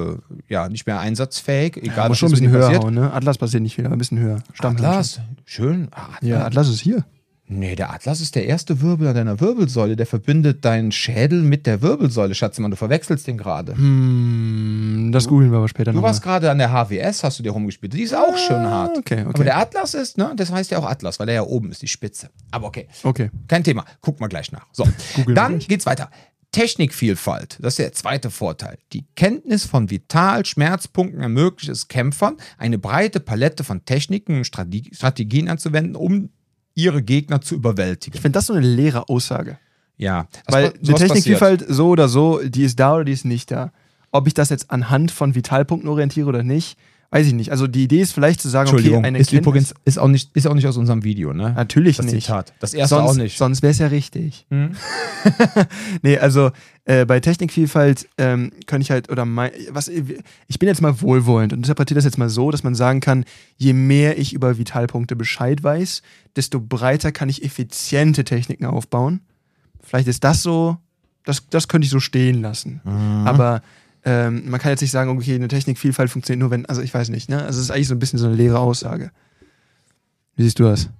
ja, nicht mehr einsatzfähig, egal Ja, was schon ein bisschen höher passiert. hauen, ne? Atlas passiert nicht viel, aber ein bisschen höher. Stammhirn Atlas, schön. Ah, schon. Ja, Atlas ist hier. Nee, der Atlas ist der erste Wirbel an deiner Wirbelsäule. Der verbindet deinen Schädel mit der Wirbelsäule, Schatzemann. Du verwechselst den gerade. Hm, das googeln wir aber später Du nochmal. warst gerade an der HWS, hast du dir rumgespielt. Die ist auch schön hart. okay, okay. Aber der Atlas ist, ne, das heißt ja auch Atlas, weil der ja oben ist, die Spitze. Aber okay, Okay. kein Thema. Guck mal gleich nach. So, dann geht's weiter. Technikvielfalt, das ist der zweite Vorteil. Die Kenntnis von Vital-Schmerzpunkten ermöglicht es Kämpfern, eine breite Palette von Techniken und Strategien anzuwenden, um ihre Gegner zu überwältigen. Ich finde das so eine leere Aussage. Ja, Weil die Technikvielfalt so oder so, die ist da oder die ist nicht da. Ob ich das jetzt anhand von Vitalpunkten orientiere oder nicht, weiß ich nicht. Also die Idee ist vielleicht zu sagen, okay, eine ist übrigens ist auch nicht ist auch nicht aus unserem Video, ne? Natürlich das nicht. Zitat. Das erste sonst, auch nicht. Sonst wäre es ja richtig. Hm? nee, also äh, bei Technikvielfalt ähm, kann ich halt, oder mein, was, ich bin jetzt mal wohlwollend und interpretiere das jetzt mal so, dass man sagen kann, je mehr ich über Vitalpunkte Bescheid weiß, desto breiter kann ich effiziente Techniken aufbauen. Vielleicht ist das so, das, das könnte ich so stehen lassen. Mhm. Aber ähm, man kann jetzt nicht sagen, okay, eine Technikvielfalt funktioniert nur, wenn, also ich weiß nicht, ne? Also es ist eigentlich so ein bisschen so eine leere Aussage. Wie siehst du das?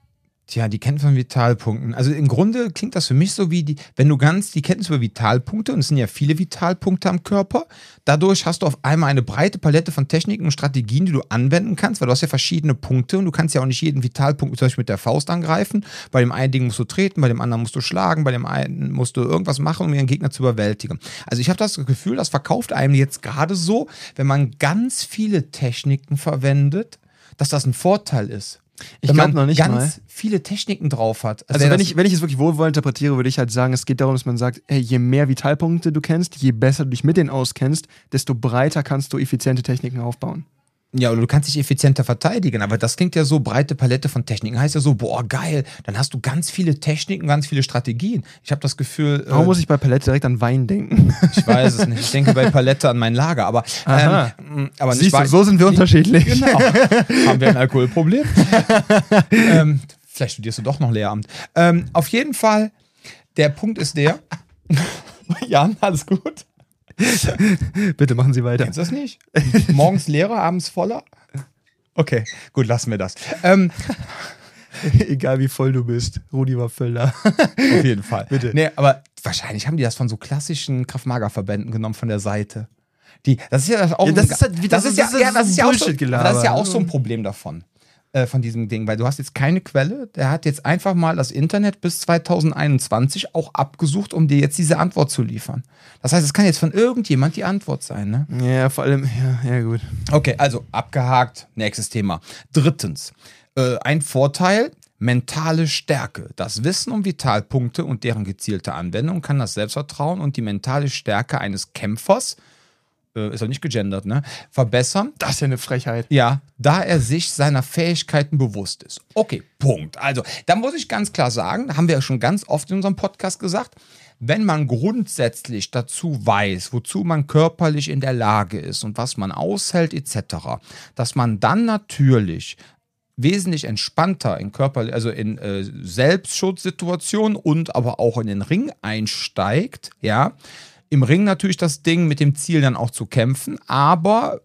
Tja, die Kenntnis von Vitalpunkten. Also im Grunde klingt das für mich so wie die, wenn du ganz die Kenntnis über Vitalpunkte, und es sind ja viele Vitalpunkte am Körper, dadurch hast du auf einmal eine breite Palette von Techniken und Strategien, die du anwenden kannst, weil du hast ja verschiedene Punkte und du kannst ja auch nicht jeden Vitalpunkt zum Beispiel mit der Faust angreifen. Bei dem einen Ding musst du treten, bei dem anderen musst du schlagen, bei dem einen musst du irgendwas machen, um den Gegner zu überwältigen. Also ich habe das Gefühl, das verkauft einem jetzt gerade so, wenn man ganz viele Techniken verwendet, dass das ein Vorteil ist. Ich wenn man glaube noch nicht ganz mal. viele Techniken drauf hat. Also wenn wenn ich, wenn ich es wirklich wohlwollend interpretiere, würde ich halt sagen, es geht darum, dass man sagt, hey, je mehr Vitalpunkte du kennst, je besser du dich mit denen auskennst, desto breiter kannst du effiziente Techniken aufbauen. Ja, oder du kannst dich effizienter verteidigen, aber das klingt ja so, breite Palette von Techniken. Heißt ja so, boah, geil, dann hast du ganz viele Techniken, ganz viele Strategien. Ich habe das Gefühl, Warum äh, muss ich bei Palette direkt an Wein denken? ich weiß es nicht. Ich denke bei Palette an mein Lager, aber, ähm, aber nicht Siehst du, Wein- so sind wir unterschiedlich. Genau. Haben wir ein Alkoholproblem? ähm, vielleicht studierst du doch noch Lehramt. Ähm, auf jeden Fall, der Punkt ist der. Jan, alles gut? Bitte machen Sie weiter. Kennst du das nicht? Morgens leerer, abends voller? Okay, gut, lassen wir das. Ähm, Egal wie voll du bist. Rudi war Völler. auf jeden Fall. Bitte. Nee, aber wahrscheinlich haben die das von so klassischen Kraftmagerverbänden genommen von der Seite. Die, das ist ja das auch Ja, das ein- ist halt wie- das ist- ja, das ist ja, das ist ja auch so, das ist ja auch so ein Problem davon. Äh, Von diesem Ding, weil du hast jetzt keine Quelle, der hat jetzt einfach mal das Internet bis 2021 auch abgesucht, um dir jetzt diese Antwort zu liefern. Das heißt, es kann jetzt von irgendjemand die Antwort sein, ne? Ja, vor allem, ja, ja gut. Okay, also abgehakt, nächstes Thema. Drittens, äh, ein Vorteil, mentale Stärke. Das Wissen um Vitalpunkte und deren gezielte Anwendung kann das Selbstvertrauen und die mentale Stärke eines Kämpfers, äh, ist auch nicht gegendert, ne, verbessern. Das ist ja eine Frechheit. Ja, da er sich seiner Fähigkeiten bewusst ist. Okay, Punkt. Also, da muss ich ganz klar sagen, da haben wir ja schon ganz oft in unserem Podcast gesagt, wenn man grundsätzlich dazu weiß, wozu man körperlich in der Lage ist und was man aushält etc., dass man dann natürlich wesentlich entspannter in Körper, also in äh, Selbstschutzsituationen und aber auch in den Ring einsteigt, ja. Im Ring natürlich das Ding mit dem Ziel dann auch zu kämpfen, aber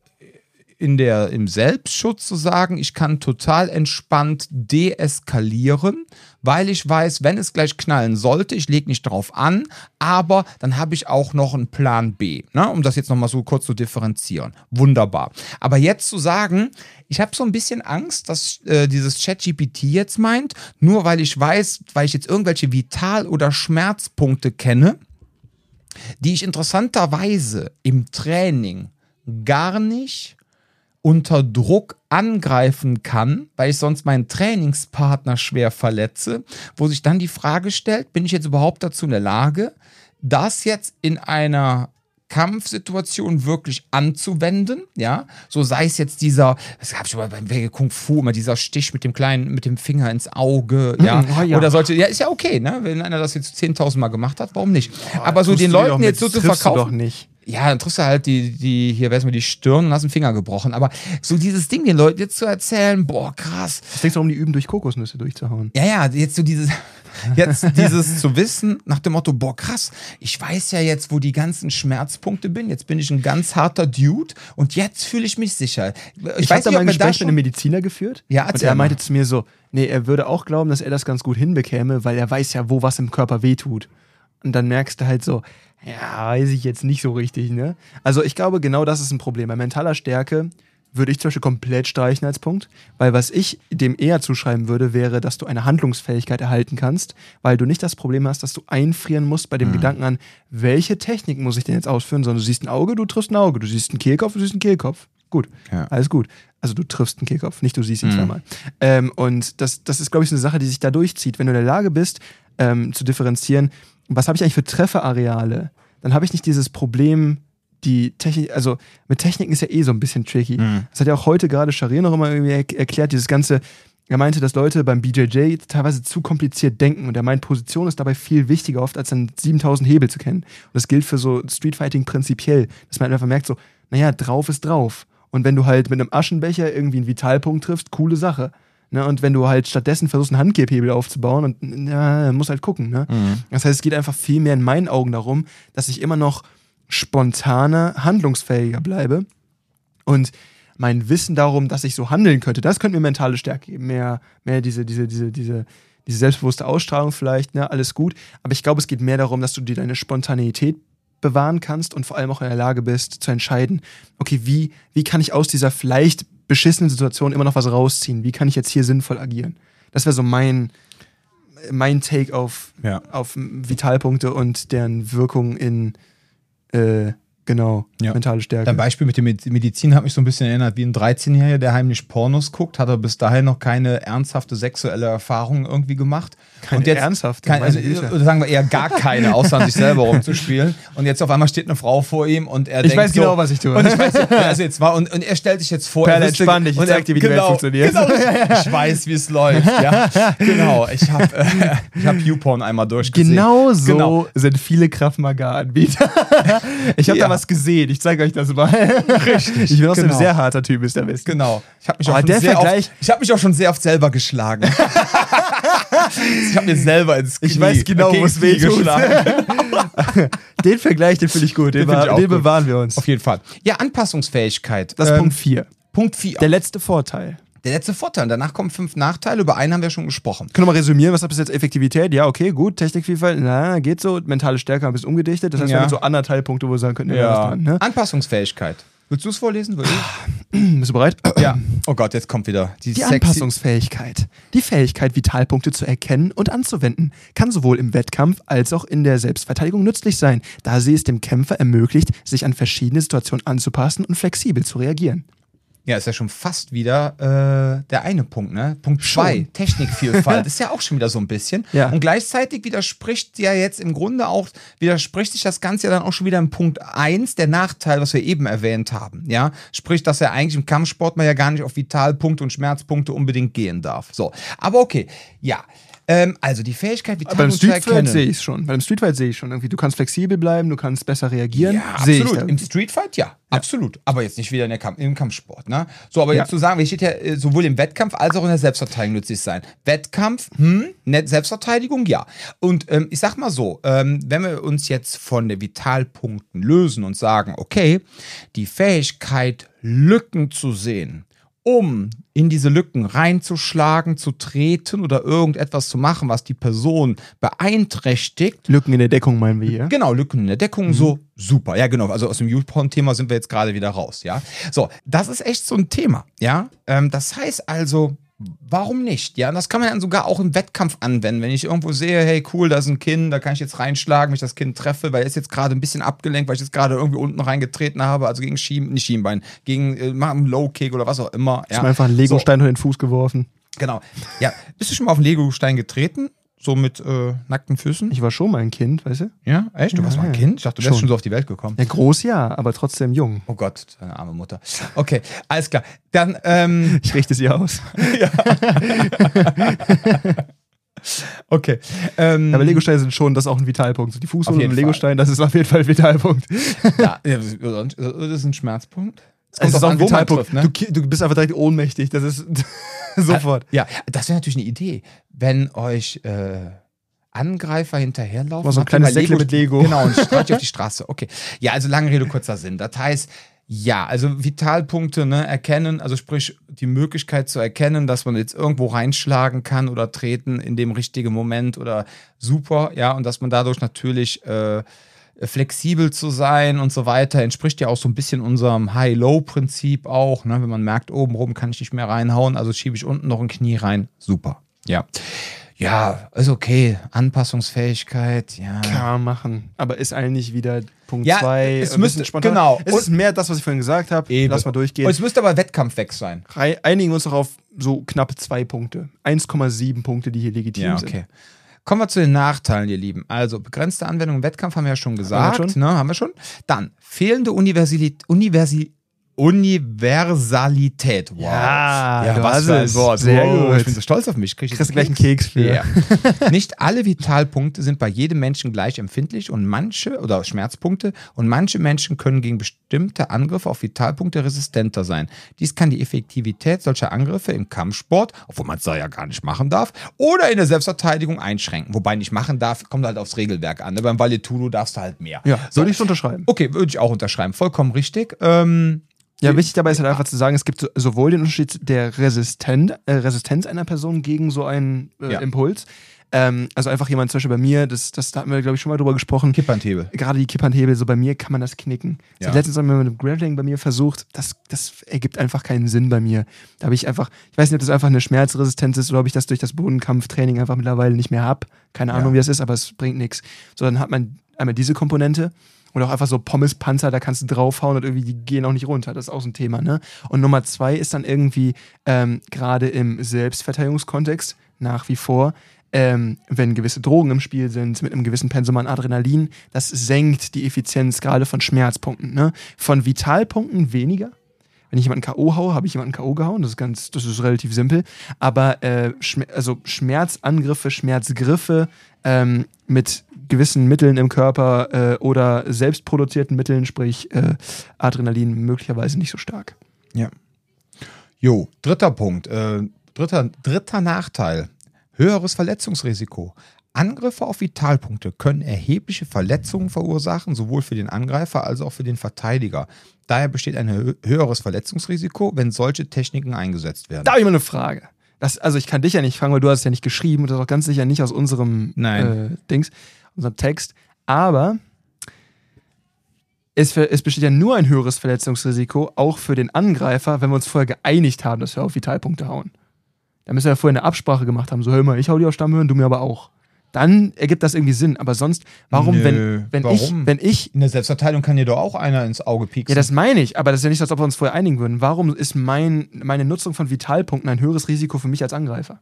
in der, im Selbstschutz zu sagen, ich kann total entspannt deeskalieren, weil ich weiß, wenn es gleich knallen sollte, ich lege nicht drauf an, aber dann habe ich auch noch einen Plan B, ne? um das jetzt nochmal so kurz zu differenzieren. Wunderbar. Aber jetzt zu sagen, ich habe so ein bisschen Angst, dass äh, dieses ChatGPT jetzt meint, nur weil ich weiß, weil ich jetzt irgendwelche Vital- oder Schmerzpunkte kenne, die ich interessanterweise im Training gar nicht unter Druck angreifen kann, weil ich sonst meinen Trainingspartner schwer verletze, wo sich dann die Frage stellt, bin ich jetzt überhaupt dazu in der Lage, das jetzt in einer Kampfsituation wirklich anzuwenden, ja, so sei es jetzt dieser, das ich schon mal beim Wege Kung Fu, immer dieser Stich mit dem kleinen, mit dem Finger ins Auge, ja, oh ja. oder solche, ja, ist ja okay, ne, wenn einer das jetzt 10.000 Mal gemacht hat, warum nicht? Aber so den Leuten jetzt so zu verkaufen, doch nicht. Ja, dann triffst du halt die, die hier wär's mir die Stirn und hast einen Finger gebrochen. Aber so dieses Ding den Leuten jetzt zu erzählen, boah, krass. Was denkst du, um die üben, durch Kokosnüsse durchzuhauen? Ja, ja, jetzt so dieses, jetzt dieses zu wissen, nach dem Motto, boah, krass, ich weiß ja jetzt, wo die ganzen Schmerzpunkte bin. Jetzt bin ich ein ganz harter Dude und jetzt fühle ich mich sicher. Ich, Ich, weiß habe da mal ein Gespräch mit einem Mediziner geführt. Ja, und er mal. meinte zu mir so, nee, er würde auch glauben, dass er das ganz gut hinbekäme, weil er weiß ja, wo was im Körper wehtut. Und dann merkst du halt so, ja, weiß ich jetzt nicht so richtig, ne? Also ich glaube, genau das ist ein Problem. Bei mentaler Stärke würde ich zum Beispiel komplett streichen als Punkt, weil was ich dem eher zuschreiben würde, wäre, dass du eine Handlungsfähigkeit erhalten kannst, weil du nicht das Problem hast, dass du einfrieren musst bei dem Mhm. Gedanken an, welche Technik muss ich denn jetzt ausführen, sondern du siehst ein Auge, du triffst ein Auge, du siehst einen Kehlkopf, du siehst einen Kehlkopf. Gut, Ja. alles gut. Also du triffst einen Kehlkopf, nicht du siehst ihn Mhm. zweimal. Ähm, und das, das ist, glaube ich, so eine Sache, die sich da durchzieht. Wenn du in der Lage bist, ähm, zu differenzieren, was habe ich eigentlich für Trefferareale, dann habe ich nicht dieses Problem, die Technik, also mit Techniken ist ja eh so ein bisschen tricky. Mhm. Das hat ja auch heute gerade Sharir noch immer irgendwie er erklärt, dieses ganze, er meinte, dass Leute beim BJJ teilweise zu kompliziert denken und er meint, Position ist dabei viel wichtiger oft, als dann 7000 Hebel zu kennen. Und das gilt für so Streetfighting prinzipiell, dass man einfach merkt so, naja, drauf ist drauf. Und wenn du halt mit einem Aschenbecher irgendwie einen Vitalpunkt triffst, coole Sache. Ne? Und wenn du halt stattdessen versuchst, einen Handgebhebel aufzubauen, und ja, muss halt gucken. Ne? Mhm. Das heißt, es geht einfach viel mehr in meinen Augen darum, dass ich immer noch spontaner, handlungsfähiger bleibe. Und mein Wissen darum, dass ich so handeln könnte, das könnte mir mentale Stärke geben. Mehr, mehr diese, diese, diese, diese, diese selbstbewusste Ausstrahlung vielleicht, ne? alles gut. Aber ich glaube, es geht mehr darum, dass du dir deine Spontaneität bewahren kannst und vor allem auch in der Lage bist, zu entscheiden, okay, wie, wie kann ich aus dieser vielleicht beschissenen Situation immer noch was rausziehen? Wie kann ich jetzt hier sinnvoll agieren? Das wäre so mein, mein Take auf, Ja. auf Vitalpunkte und deren Wirkung in, äh, genau, Ja. mentale Stärke. Dein Beispiel mit der Med- Medizin hat mich so ein bisschen erinnert wie ein 13-Jähriger, der heimlich Pornos guckt, hat er bis dahin noch keine ernsthafte sexuelle Erfahrung irgendwie gemacht. Keine und jetzt, ernsthafte, Kein, also, oder sagen wir eher gar keine, außer an sich selber rumzuspielen. Und jetzt auf einmal steht eine Frau vor ihm und er Ich denkt weiß so, genau, was ich tue. Und ich weiß, also jetzt mal, und, und er stellt sich jetzt vor, Perle, er entspann dich, ich zeig dir, wie die Welt genau, funktioniert. Genau, ich, ich weiß, wie es läuft. Ja, genau. Ich habe äh, ich hab YouPorn einmal durchgesehen. Genau so Genau. sind viele Kraftmagar-Anbieter. ich habe Ja. da was gesehen. Ich zeige euch das mal. Richtig. Ich bin auch so ein genau. sehr harter Typ, ist der Wissen. Genau. Ich habe mich, auch schon der sehr oft- ich hab mich auch schon sehr oft selber geschlagen. ich habe mir selber ins Knie Ich weiß genau, gegen wo es das weh geschlagen. Den Vergleich, den finde ich gut. Den, Den ich den gut. bewahren wir uns. Auf jeden Fall. Ja, Anpassungsfähigkeit. Das ist Ähm, Punkt 4. Punkt 4. Der Der, letzte Vorteil. Letzte Vorteil. Danach kommen fünf Nachteile. Über einen haben wir schon gesprochen. Können wir mal resümieren, was hat bis jetzt Effektivität? Ja, okay, gut. Technikvielfalt, na, geht so. Mentale Stärke haben wir umgedichtet. Das heißt, wir Ja. haben so anderthalb Punkte, wo wir sagen könnten, ja. dran. Ne? Anpassungsfähigkeit. Willst du es vorlesen? Ich? Bist du bereit? ja. Oh Gott, jetzt kommt wieder die, Die Anpassungsfähigkeit. Die Fähigkeit, Vitalpunkte zu erkennen und anzuwenden, kann sowohl im Wettkampf als auch in der Selbstverteidigung nützlich sein, da sie es dem Kämpfer ermöglicht, sich an verschiedene Situationen anzupassen und flexibel zu reagieren. Ja, ist ja schon fast wieder äh, der eine Punkt, ne? Punkt zwei. Technikvielfalt. ist ja auch schon wieder so ein bisschen. Ja. Und gleichzeitig widerspricht ja jetzt im Grunde auch, widerspricht sich das Ganze ja dann auch schon wieder im Punkt eins, der Nachteil, was wir eben erwähnt haben. Ja, sprich, dass er eigentlich im Kampfsport man ja gar nicht auf Vitalpunkte und Schmerzpunkte unbedingt gehen darf. So, aber okay, ja. Ähm, also die Fähigkeit, Aber beim zu Streetfight erkennen. sehe ich schon. Beim Streetfight sehe ich schon irgendwie, du kannst flexibel bleiben, du kannst besser reagieren. Ja, absolut. Im Streetfight ja, absolut. Aber jetzt nicht wieder in der Kamp im Kampfsport. Ne? So, aber Ja. jetzt zu sagen, wie steht ja äh, sowohl im Wettkampf als auch in der Selbstverteidigung nützlich sein. Wettkampf, hm, net Selbstverteidigung, ja. Und ähm, ich sag mal so, ähm, wenn wir uns jetzt von den Vitalpunkten lösen und sagen, okay, die Fähigkeit, Lücken zu sehen, um in diese Lücken reinzuschlagen, zu treten oder irgendetwas zu machen, was die Person beeinträchtigt, Lücken in der Deckung meinen wir hier. Genau, Lücken in der Deckung, so super. Ja, genau. Also aus dem YouPorn-Thema sind wir jetzt gerade wieder raus, ja. So, das ist echt so ein Thema, ja. Ähm, das heißt also, warum nicht? Ja, und das kann man dann sogar auch im Wettkampf anwenden. Wenn ich irgendwo sehe, hey, cool, da ist ein Kind, da kann ich jetzt reinschlagen, wenn ich das Kind treffe, weil er ist jetzt gerade ein bisschen abgelenkt, weil ich jetzt gerade irgendwie unten reingetreten habe, also gegen Schieben, nicht Schienbein, gegen äh, mach einen Low-Kick oder was auch immer. Ich Ja. habe einfach einen So. Lego-Stein unter den Fuß geworfen. Genau. Ja, bist du schon mal auf einen Lego-Stein getreten? So mit äh, nackten Füßen? Ich war schon mal ein Kind, weißt du? Ja, echt? Du warst mal ein ja. Kind? Ich dachte, du wärst Schon. schon so auf die Welt gekommen. Ja, groß ja, aber trotzdem jung. Oh Gott, deine arme Mutter. Okay, alles klar. Dann, ähm, Ich richte sie aus. okay. Ähm, Aber Legosteine sind schon, das ist auch ein Vitalpunkt. Die Fußsohle und Legostein, das ist auf jeden Fall ein Vitalpunkt. ja, ja, das ist ein Schmerzpunkt. Es ist auch ein trifft, ne? du, du bist einfach direkt ohnmächtig. Das ist sofort. Ja, das wäre natürlich eine Idee, wenn euch äh, Angreifer hinterherlaufen. Mal so ein kleines Säckle mit Lego. Genau, und streut auf die Straße. Okay. Ja, also lange Rede, kurzer Sinn. Das heißt, ja, also Vitalpunkte ne, erkennen, also sprich die Möglichkeit zu erkennen, dass man jetzt irgendwo reinschlagen kann oder treten in dem richtigen Moment oder super, ja, und dass man dadurch natürlich äh, äh, flexibel zu sein und so weiter. Entspricht ja auch so ein bisschen unserem High-Low-Prinzip auch. Ne? Wenn man merkt, oben rum kann ich nicht mehr reinhauen, also schiebe ich unten noch ein Knie rein. Super. Ja. Ja, ist okay. Anpassungsfähigkeit, ja. Kann man machen. Aber ist eigentlich wieder Punkt Ja, 2. es müsste- genau. Es ist mehr das, was ich vorhin gesagt habe. Eben. Lass mal durchgehen. Und es müsste aber Wettkampf weg sein. Einigen wir uns doch auf so knapp zwei Punkte. 1,7 Punkte, die hier legitim Ja, sind. Kommen wir zu den Nachteilen, ihr Lieben. Also, begrenzte Anwendung im Wettkampf haben wir ja schon gesagt. schon? Ne, haben wir schon. Dann, fehlende Universität, Universi Universalität. Wow. Ja, du was für ein es. Wort. Sehr wow, gut. Ich bin so stolz auf mich. Krieg ich Kriegst du gleich einen Keks für. Ja. Nicht alle Vitalpunkte sind bei jedem Menschen gleich empfindlich und manche, oder Schmerzpunkte, und manche Menschen können gegen bestimmte Angriffe auf Vitalpunkte resistenter sein. Dies kann die Effektivität solcher Angriffe im Kampfsport, obwohl man es da ja gar nicht machen darf, oder in der Selbstverteidigung einschränken. Wobei nicht machen darf, kommt halt aufs Regelwerk an. Ne? Beim Valetudo darfst du halt mehr. Ja, so. würde ich so unterschreiben. Okay, würde ich auch unterschreiben. Vollkommen richtig. Ähm, Ja, wichtig dabei ist halt einfach zu sagen, es gibt so, sowohl den Unterschied der Resistent, äh, Resistenz einer Person gegen so einen äh, Ja. Impuls. Ähm, also einfach jemand, zum Beispiel bei mir, das, das da hatten wir, glaube ich, schon mal drüber gesprochen. Kippernthebel. Gerade die Kipphandhebel, so bei mir kann man das knicken. Ja. letztens einmal mit dem Grappling bei mir versucht. Das, das ergibt einfach keinen Sinn bei mir. Da habe ich einfach, ich weiß nicht, ob das einfach eine Schmerzresistenz ist oder ob ich das durch das Bodenkampftraining einfach mittlerweile nicht mehr habe. Keine Ahnung, Ja. wie das ist, aber es bringt nichts. So, dann hat man einmal diese Komponente. Und auch einfach so Pommespanzer, da kannst du draufhauen und irgendwie die gehen auch nicht runter. Das ist auch so ein Thema, ne? Und Nummer zwei ist dann irgendwie, ähm, gerade im Selbstverteidigungskontext, nach wie vor, ähm, wenn gewisse Drogen im Spiel sind, mit einem gewissen Pensum an Adrenalin, das senkt die Effizienz gerade von Schmerzpunkten. Ne? Von Vitalpunkten weniger. Wenn ich jemanden K.O. haue, habe ich jemanden K.O. gehauen. Das ist ganz, das ist relativ simpel. Aber äh, Schmer also Schmerzangriffe, Schmerzgriffe ähm, mit gewissen Mitteln im Körper äh, oder selbstproduzierten Mitteln, sprich äh, Adrenalin, möglicherweise nicht so stark. Ja. Jo, dritter Punkt. Äh, dritter, dritter Nachteil. Höheres Verletzungsrisiko. Angriffe auf Vitalpunkte können erhebliche Verletzungen verursachen, sowohl für den Angreifer als auch für den Verteidiger. Daher besteht ein hö- höheres Verletzungsrisiko, wenn solche Techniken eingesetzt werden. Da habe ich mal eine Frage. Das, also ich kann dich ja nicht fragen, weil du hast es ja nicht geschrieben und das ist auch ganz sicher nicht aus unserem. Äh, Dings, unserem Text. Aber es, es besteht ja nur ein höheres Verletzungsrisiko, auch für den Angreifer, wenn wir uns vorher geeinigt haben, dass wir auf Vitalpunkte hauen. Da müssen wir ja vorher eine Absprache gemacht haben. So, hör mal, ich hau dir auf Stammhören, du mir aber auch. Dann ergibt das irgendwie Sinn. Aber sonst, warum, Nö, wenn, wenn, Ich, warum? wenn ich In der Selbstverteidigung kann dir doch auch einer ins Auge pieksen. ja, das meine ich, aber das ist ja nicht so, als ob wir uns vorher einigen würden. Warum ist mein, meine Nutzung von Vitalpunkten ein höheres Risiko für mich als Angreifer?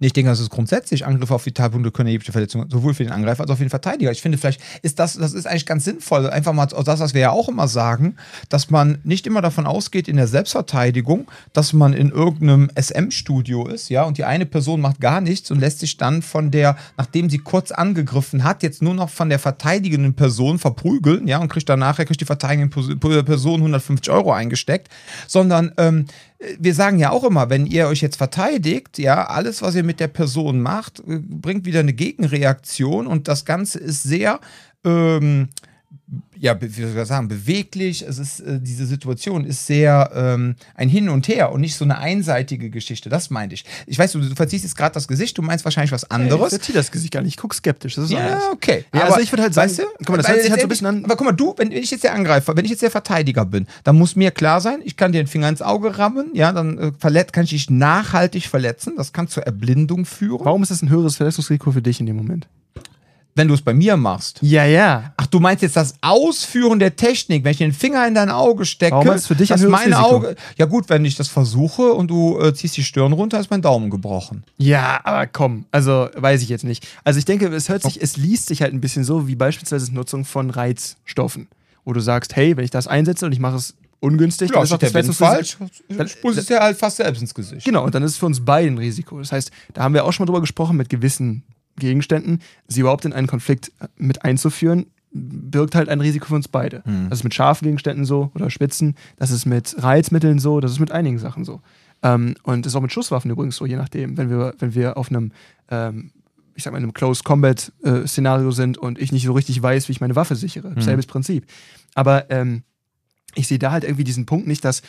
Nee, ich denke, das ist grundsätzlich. Angriffe auf Vitalpunkte können erhebliche Verletzungen, sowohl für den Angreifer als auch für den Verteidiger. Ich finde, vielleicht ist das, das ist eigentlich ganz sinnvoll. Einfach mal das, was wir ja auch immer sagen, dass man nicht immer davon ausgeht in der Selbstverteidigung, dass man in irgendeinem SM-Studio ist, ja, und die eine Person macht gar nichts und lässt sich dann von der, nachdem sie kurz angegriffen hat, jetzt nur noch von der verteidigenden Person verprügeln, ja, und kriegt dann nachher, kriegt die verteidigende Person 150 Euro eingesteckt, sondern, ähm, wir sagen ja auch immer, wenn ihr euch jetzt verteidigt, ja, alles, was ihr mit der Person macht, äh, bringt wieder eine Gegenreaktion und das Ganze ist sehr, ähm, ja, wie soll ich sagen, beweglich. Es ist, äh, diese Situation ist sehr ähm, ein Hin und Her und nicht so eine einseitige Geschichte. Das meinte ich. Ich weiß, du, du verziehst jetzt gerade das Gesicht, du meinst wahrscheinlich was Ich anderes. verziehe das Gesicht gar nicht. Ich gucke skeptisch. Das ist Ja, alles. okay. Ja, also ich würde halt sagen, weißt du, guck mal, das hört sich halt so ein bisschen an- Aber guck mal, du, wenn ich jetzt der Angreifer, wenn ich jetzt der Verteidiger bin, dann muss mir klar sein, ich kann dir den Finger ins Auge rammen, ja, dann äh, verletzt, kann ich dich nachhaltig verletzen. Das kann zur Erblindung führen. Warum ist das ein höheres Verletzungsrisiko für dich in dem Moment? Wenn du es bei mir machst. Ja, ja. Ach, du meinst jetzt das Ausführen der Technik, wenn ich den Finger in dein Auge stecke. Warum ist für dich ein mein Risiko? Auge. Ja, gut, wenn ich das versuche und du äh, ziehst die Stirn runter, ist mein Daumen gebrochen. Ja, aber komm, also weiß ich jetzt nicht. Also ich denke, es hört sich, es liest sich halt ein bisschen so wie beispielsweise die Nutzung von Reizstoffen, wo du sagst, hey, wenn ich das einsetze und ich mache es ungünstig, dann ist auch das Wind falsch. Dann- Spust es ja halt fast selbst ins Gesicht. Genau, und dann ist es für uns beide ein Risiko. Das heißt, da haben wir auch schon mal drüber gesprochen, mit gewissen Gegenständen, sie überhaupt in einen Konflikt äh, mit einzuführen, birgt halt ein Risiko für uns beide. Das ist mit scharfen Gegenständen so oder Spitzen, das ist mit Reizmitteln so, das ist mit einigen Sachen so. Ähm, und das ist auch mit Schusswaffen übrigens so, je nachdem, wenn wir, wenn wir auf einem, ähm, ich sag mal, in einem Close Combat äh, Szenario sind und ich nicht so richtig weiß, wie ich meine Waffe sichere. Selbes Prinzip. Aber ähm, ich sehe da halt irgendwie diesen Punkt nicht, dass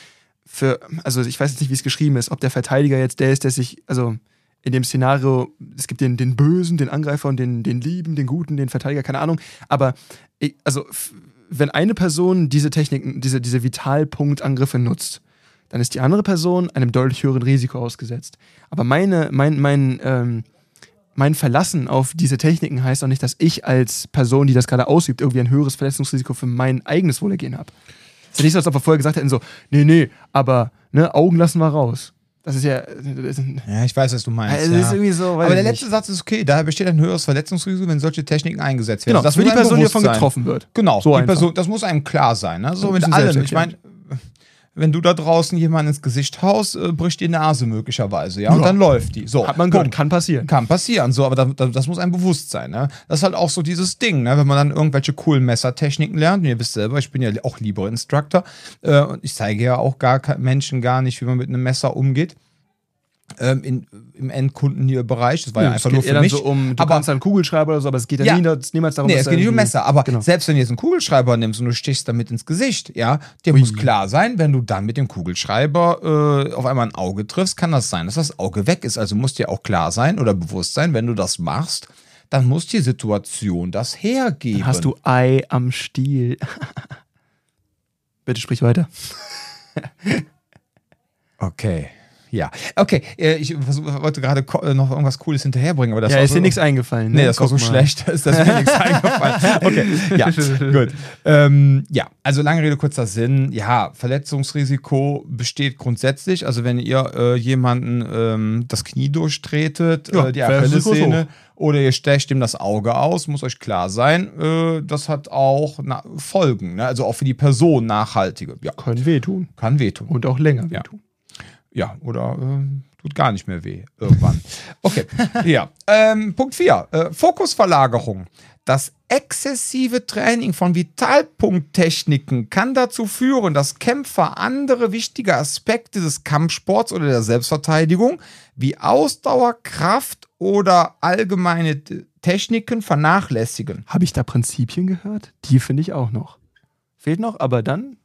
für, also ich weiß jetzt nicht, wie es geschrieben ist, ob der Verteidiger jetzt der ist, der sich, also in dem Szenario, es gibt den, den Bösen, den Angreifer und den, den Lieben, den Guten, den Verteidiger, keine Ahnung. Aber ich, also, wenn eine Person diese Techniken, diese, diese Vitalpunktangriffe nutzt, dann ist die andere Person einem deutlich höheren Risiko ausgesetzt. Aber meine, mein, mein, ähm, mein Verlassen auf diese Techniken heißt auch nicht, dass ich als Person, die das gerade ausübt, irgendwie ein höheres Verletzungsrisiko für mein eigenes Wohlergehen habe. Es ist ja nicht so, als ob wir vorher gesagt hätten, so, nee, nee, aber ne, Augen lassen wir raus. Das ist ja. Das ist, Ja, ich weiß, was du meinst. also ja. so. Aber der letzte nicht. Satz ist okay. Daher besteht ein höheres Verletzungsrisiko, wenn solche Techniken eingesetzt werden. Genau, das für die Person, die davon getroffen wird. Genau, So die einfach. Person, das muss einem klar sein. Ne? So mit allem. Ich meine. Wenn du da draußen jemanden ins Gesicht haust, äh, bricht die Nase möglicherweise, ja, und Ja. dann läuft die. So, Hat man gehört, kann passieren. Kann passieren, so, aber da, da, das muss einem bewusst sein. Ne? Das ist halt auch so dieses Ding, ne? wenn man dann irgendwelche coolen Messertechniken lernt. Und ihr wisst selber, ich bin ja auch lieber Instructor äh, und ich zeige ja auch gar Menschen gar nicht, wie man mit einem Messer umgeht. Ähm, in, Im Endkundenbereich. Das war ja es einfach nur für mich. so um, du aber kannst einen Kugelschreiber oder so, aber es geht ja, Ja. nie, niemals darum, Nee, es geht nicht um Messer, aber Genau. selbst wenn du jetzt einen Kugelschreiber nimmst und du stichst damit ins Gesicht, ja, dir muss klar sein, wenn du dann mit dem Kugelschreiber äh, auf einmal ein Auge triffst, kann das sein, dass das Auge weg ist. Also muss dir auch klar sein oder bewusst sein, wenn du das machst, dann muss die Situation das hergeben. Dann hast du Ei am Stiel. Bitte sprich weiter. Okay. Ja, okay. Äh, ich wollte gerade äh, noch irgendwas Cooles hinterherbringen, aber das ja, war ist so, dir nichts eingefallen. Ne? Nee, das war Guck so mal. schlecht, ist das mir nichts eingefallen. Okay, ja, gut. Ähm, ja, also lange Rede, kurzer Sinn. Ja, Verletzungsrisiko besteht grundsätzlich. Also wenn ihr äh, jemanden ähm, das Knie durchtretet, Ja, äh, die Achillessehne, oder ihr stecht ihm das Auge aus, muss euch klar sein, äh, das hat auch Folgen. Ne? Also auch für die Person nachhaltige. Ja, Können wehtun. kann wehtun. Und auch länger Ja. wehtun. Ja, oder ähm, tut gar nicht mehr weh irgendwann. Okay, ja. Ähm, Punkt 4. Äh, Fokusverlagerung. Das exzessive Training von Vitalpunkttechniken kann dazu führen, dass Kämpfer andere wichtige Aspekte des Kampfsports oder der Selbstverteidigung wie Ausdauer, Kraft oder allgemeine Techniken vernachlässigen. Habe ich da Prinzipien gehört? Die finde ich auch noch. Fehlt noch, aber dann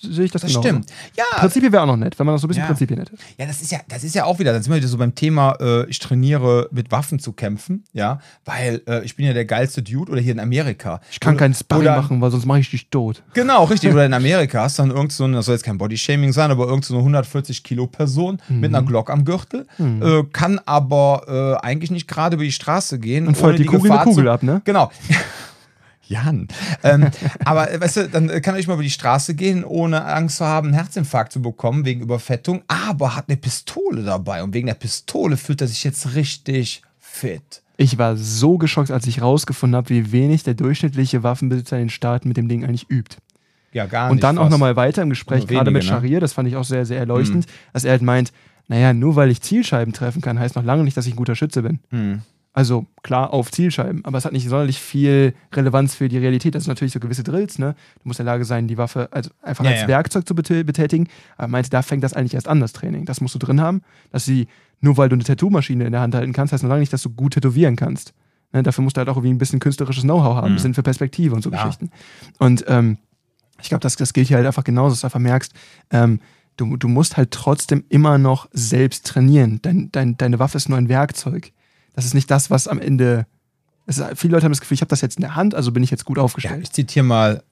sehe ich das, Das genauso. stimmt. Ja, Prinzipien wäre auch noch nett, wenn man noch so ein bisschen Ja. Prinzipien hätte. Ja, das ist ja, das ist ja auch wieder, dann sind wir wieder so beim Thema, äh, ich trainiere mit Waffen zu kämpfen, ja, weil äh, ich bin ja der geilste Dude oder hier in Amerika. Ich kann oder, keinen Sparring oder- machen, weil sonst mache ich dich tot. Genau, richtig. Oder in Amerika hast du dann irgend so eine, das soll jetzt kein Bodyshaming sein, aber irgend so eine 140 Kilo Person mit einer Glock am Gürtel, äh, kann aber äh, eigentlich nicht gerade über die Straße gehen. Und feuert ohne die Kugel Gefahr Kugel zu- ab, ne? Genau. Jan. ähm, aber äh, weißt du, dann kann er nicht mal über die Straße gehen, ohne Angst zu haben, einen Herzinfarkt zu bekommen wegen Überfettung, aber hat eine Pistole dabei und wegen der Pistole fühlt er sich jetzt richtig fit. Ich war so geschockt, als ich rausgefunden habe, wie wenig der durchschnittliche Waffenbesitzer in den Staaten mit dem Ding eigentlich übt. Ja, gar Und dann auch fast. nochmal weiter im Gespräch, Nur gerade mit wenige, ne? Das fand ich auch sehr, sehr erleuchtend, dass er halt meint, naja, nur weil ich Zielscheiben treffen kann, heißt noch lange nicht, dass ich ein guter Schütze bin. Hm. Also klar auf Zielscheiben, aber es hat nicht sonderlich viel Relevanz für die Realität. Das sind natürlich so gewisse Drills, ne? Du musst in der Lage sein, die Waffe also einfach Ja, als ja. Werkzeug zu bet- betätigen. Aber er meinte, da fängt das eigentlich erst an, das Training. Das musst du drin haben, dass sie, nur weil du eine Tattoo-Maschine in der Hand halten kannst, heißt noch lange nicht, dass du gut tätowieren kannst. Ne? Dafür musst du halt auch irgendwie ein bisschen künstlerisches Know-how haben, ein bisschen für Perspektive und so Mhm. Ja. Geschichten. Und ähm, ich glaube, das, das gilt hier halt einfach genauso, dass du einfach merkst, ähm, du, du musst halt trotzdem immer noch selbst trainieren. Dein, dein, deine Waffe ist nur ein Werkzeug. Das ist nicht das, was am Ende. Ist, viele Leute haben das Gefühl, ich habe das jetzt in der Hand, also bin ich jetzt gut Ja, aufgestellt. ich zitiere mal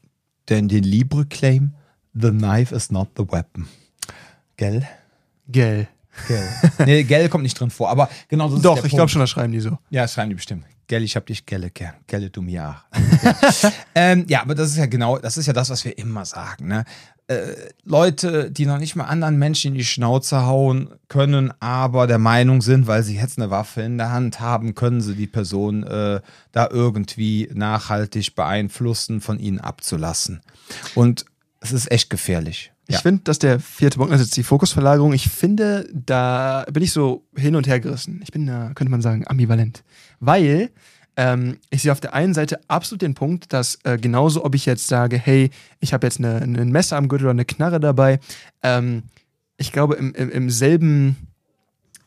den, den Libre-Claim: The knife is not the weapon. Gell? Gell. Gell. nee, Gell kommt nicht drin vor, aber genau so ist Doch, ich glaube schon, das schreiben die so. Ja, das schreiben die bestimmt. Gell, ich hab dich Gelle gern. Gelle du mir auch. ähm, ja, aber das ist ja genau, das ist ja das, was wir immer sagen. Ne? Äh, Leute, die noch nicht mal anderen Menschen in die Schnauze hauen können, aber der Meinung sind, weil sie jetzt eine Waffe in der Hand haben, können sie die Person äh, da irgendwie nachhaltig beeinflussen, von ihnen abzulassen. Und es ist echt gefährlich. Ich Ja. finde, dass der vierte Punkt, also jetzt die Fokusverlagerung, ich finde, da bin ich so hin und her gerissen. Ich bin da, könnte man sagen, ambivalent. Weil ähm, ich sehe auf der einen Seite absolut den Punkt, dass äh, genauso, ob ich jetzt sage, hey, ich habe jetzt ein Messer am Gürtel oder eine Knarre dabei, ähm, ich glaube, im, im, im selben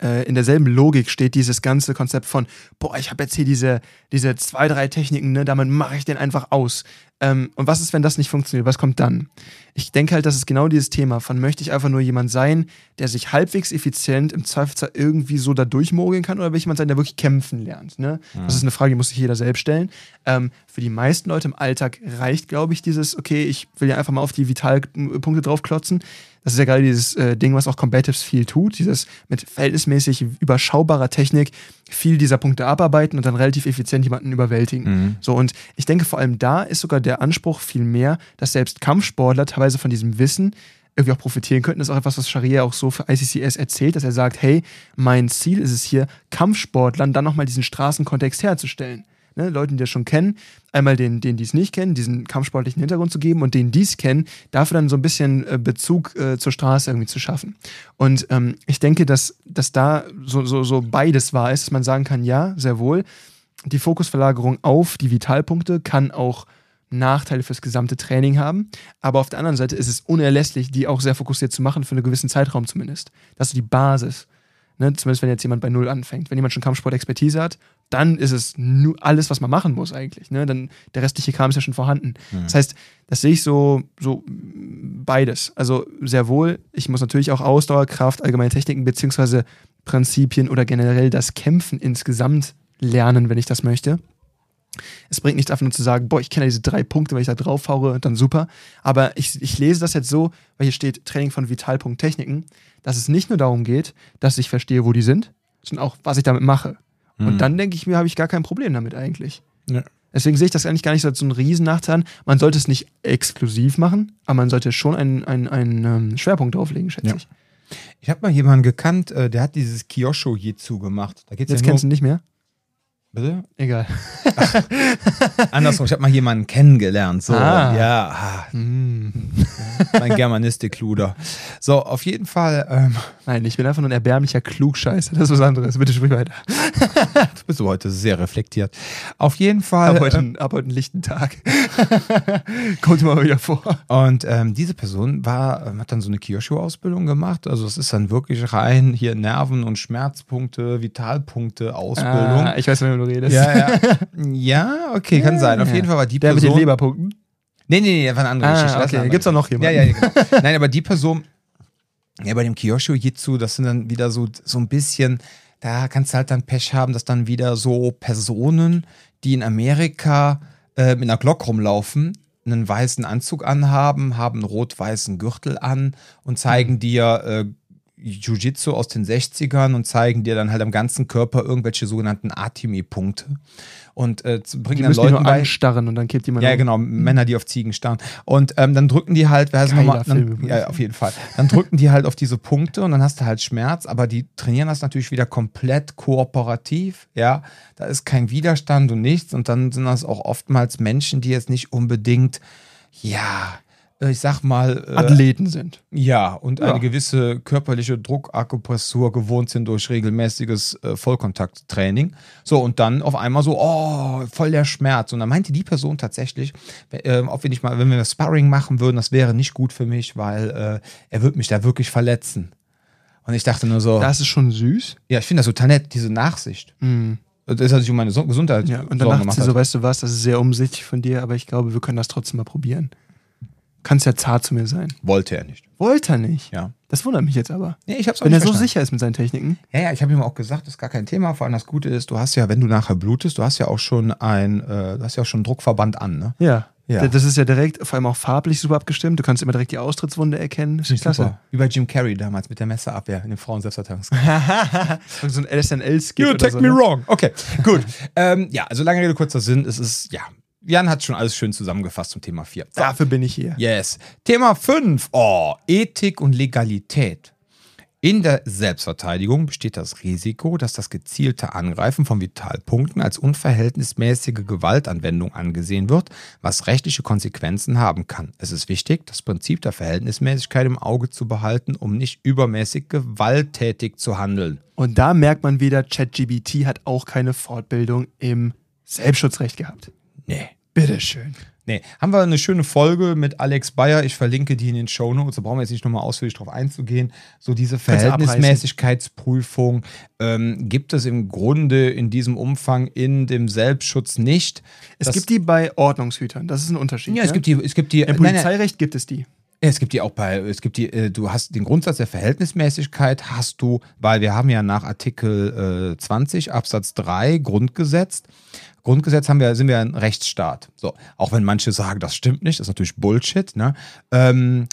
äh, in derselben Logik steht dieses ganze Konzept von, boah, ich habe jetzt hier diese, diese zwei, drei Techniken, ne, damit mache ich den einfach aus. Ähm, und was ist, wenn das nicht funktioniert? Was kommt dann? Ich denke halt, das ist genau dieses Thema von, möchte ich einfach nur jemand sein, der sich halbwegs effizient im Zweifelsfall irgendwie so da durchmogeln kann oder will ich jemand sein, der wirklich kämpfen lernt? Ne? Mhm. Das ist eine Frage, die muss sich jeder selbst stellen. Ähm, für die meisten Leute im Alltag reicht, glaube ich, dieses, okay, ich will ja einfach mal auf die Vitalpunkte draufklotzen. Das ist ja gerade dieses äh, Ding, was auch Combatives viel tut, dieses mit verhältnismäßig überschaubarer Technik viel dieser Punkte abarbeiten und dann relativ effizient jemanden überwältigen. Mhm. So, und ich denke, vor allem da ist sogar der Anspruch viel mehr, dass selbst Kampfsportler teilweise von diesem Wissen irgendwie auch profitieren könnten. Das ist auch etwas, was Sharia auch so für ICCS erzählt, dass er sagt, hey, mein Ziel ist es hier, Kampfsportlern dann nochmal diesen Straßenkontext herzustellen. Ne, Leuten, die das schon kennen, einmal denen, denen die es nicht kennen, diesen kampfsportlichen Hintergrund zu geben und denen, die es kennen, dafür dann so ein bisschen äh, Bezug äh, zur Straße irgendwie zu schaffen. Und ähm, ich denke, dass, dass da so, so, so beides wahr ist, dass man sagen kann, ja, sehr wohl, die Fokusverlagerung auf die Vitalpunkte kann auch Nachteile fürs gesamte Training haben. Aber auf der anderen Seite ist es unerlässlich, die auch sehr fokussiert zu machen, für einen gewissen Zeitraum zumindest. Das ist die Basis. Ne? Zumindest wenn jetzt jemand bei Null anfängt. Wenn jemand schon Kampfsport-Expertise hat, dann ist es nur alles, was man machen muss eigentlich. Ne? Dann der restliche Kram ist ja schon vorhanden. Mhm. Das heißt, das sehe ich so, so beides. Also sehr wohl, ich muss natürlich auch Ausdauer, Kraft, allgemeine Techniken beziehungsweise Prinzipien oder generell das Kämpfen insgesamt lernen, wenn ich das möchte. Es bringt nichts einfach nur zu sagen, boah, ich kenne diese drei Punkte, wenn ich da drauf haue, dann super. Aber ich, ich lese das jetzt so, weil hier steht Training von Vitalpunkt-Techniken, dass es nicht nur darum geht, dass ich verstehe, wo die sind, sondern auch, was ich damit mache. Und Mhm. dann denke ich mir, habe ich gar kein Problem damit eigentlich. Ja. Deswegen sehe ich das eigentlich gar nicht so als so einen Riesennachteil. Man sollte es nicht exklusiv machen, aber man sollte schon einen, einen, einen ähm, Schwerpunkt drauflegen, schätze Ja. ich. Ich habe mal jemanden gekannt, äh, der hat dieses Kyosho Jitsu gemacht. Da geht's Jetzt ja kennst du ihn nicht mehr? Bitte? Egal. Andersrum, ich habe mal jemanden kennengelernt. So, Ah. ja, ah, Hm. mein Germanistik-Luder. So, auf jeden Fall, ähm, Nein, ich bin einfach nur ein erbärmlicher Klugscheißer. Das ist was anderes. Bitte sprich weiter. du bist heute sehr reflektiert. Auf jeden Fall. Ab heute, ähm, ab heute einen lichten Tag. Kommt immer mal wieder vor. Und ähm, diese Person war, ähm, hat dann so eine Kyosho-Ausbildung gemacht. Also es ist dann wirklich rein hier Nerven- und Schmerzpunkte, Vitalpunkte, Ausbildung. Ah, ich weiß, wenn du redest. ja, ja. ja, okay, kann sein. Auf jeden Fall war die Der mit Person. den Leberpunkten. Nee, nee, nee, das war eine andere Geschichte. Ah, eine okay. andere Gibt's auch noch Geschichte. jemanden? Ja, ja, genau. Nein, aber die Person, ja, bei dem Kyosho Jitsu, das sind dann wieder so, so ein bisschen, da kannst du halt dann Pech haben, dass dann wieder so Personen, die in Amerika äh, mit einer Glock rumlaufen, einen weißen Anzug anhaben, haben einen rot-weißen Gürtel an und zeigen dir äh, Jiu-Jitsu aus den 60ern und zeigen dir dann halt am ganzen Körper irgendwelche sogenannten Atimi-Punkte. Und äh, bringen Die dann müssen die nur bei. anstarren und dann kippt jemand Ja, um. genau, Männer, die auf Ziegen starren. Und ähm, dann drücken die halt, wer heißt nochmal? Ja, auf jeden Fall. Dann drücken die halt auf diese Punkte und dann hast du halt Schmerz, aber die trainieren das natürlich wieder komplett kooperativ, ja. Da ist kein Widerstand und nichts. Und dann sind das auch oftmals Menschen, die jetzt nicht unbedingt, ja, ich sag mal, äh, Athleten sind. ja, und Ja. eine gewisse körperliche Druckakupressur gewohnt sind durch regelmäßiges äh, Vollkontakttraining. So, und dann auf einmal so, oh, voll der Schmerz. Und dann meinte die Person tatsächlich, äh, ob wir nicht mal, wenn wir Sparring machen würden, das wäre nicht gut für mich, weil äh, er wird mich da wirklich verletzen. Und ich dachte nur so, Das ist schon süß. ja, ich finde das total nett, diese Nachsicht. Mhm. Das hat sich um meine Gesundheit Ja, und danach gemacht sie so, weißt du was, das ist sehr umsichtig von dir, aber ich glaube, wir können das trotzdem mal probieren. Kannst ja zart zu mir sein. Wollte er nicht. Wollte er nicht. Ja. Das wundert mich jetzt aber. Nee, ich hab's auch Wenn nicht er so verstanden. sicher ist mit seinen Techniken. Ja, ja, ich habe ihm auch gesagt, das ist gar kein Thema. Vor allem das Gute ist, du hast ja, wenn du nachher blutest, du hast ja auch schon ein, äh, du hast ja auch schon einen Druckverband an, ne? Ja. Ja. Das ist ja direkt, vor allem auch farblich super abgestimmt. Du kannst immer direkt die Austrittswunde erkennen. Das ist klasse. Super. Wie bei Jim Carrey damals mit der Messerabwehr in dem Frauen-Selbstverteidigungskrieg. so ein LSNL-Skit You take so. me ne? wrong. Okay, gut. ähm, ja, also lange Rede, kurzer Sinn. Es ist, ja, Jan hat schon alles schön zusammengefasst zum Thema 4. So. Dafür bin ich hier. Yes. Thema 5. Oh, Ethik und Legalität. In der Selbstverteidigung besteht das Risiko, dass das gezielte Angreifen von Vitalpunkten als unverhältnismäßige Gewaltanwendung angesehen wird, was rechtliche Konsequenzen haben kann. Es ist wichtig, das Prinzip der Verhältnismäßigkeit im Auge zu behalten, um nicht übermäßig gewalttätig zu handeln. Und da merkt man wieder, ChatGBT hat auch keine Fortbildung im Selbstschutzrecht gehabt. Nee. Bitteschön. Nee, haben wir eine schöne Folge mit Alex Bayer. Ich verlinke die in den Show Notes. Da brauchen wir jetzt nicht nochmal ausführlich drauf einzugehen. So diese. Verhältnismäßigkeitsprüfung ähm, gibt es im Grunde in diesem Umfang in dem Selbstschutz nicht. Es Das- gibt die bei Ordnungshütern, das ist ein Unterschied. ja, es ne? gibt die, es gibt die, Im nein, nein, Polizeirecht gibt es die. Es gibt die auch bei, es gibt die, äh, du hast den Grundsatz der Verhältnismäßigkeit hast du, weil wir haben ja nach Artikel äh, 20 Absatz 3 Grundgesetz. Grundgesetz haben wir, sind wir ein Rechtsstaat. So, auch wenn manche sagen, das stimmt nicht, das ist natürlich Bullshit. Ne? Ähm,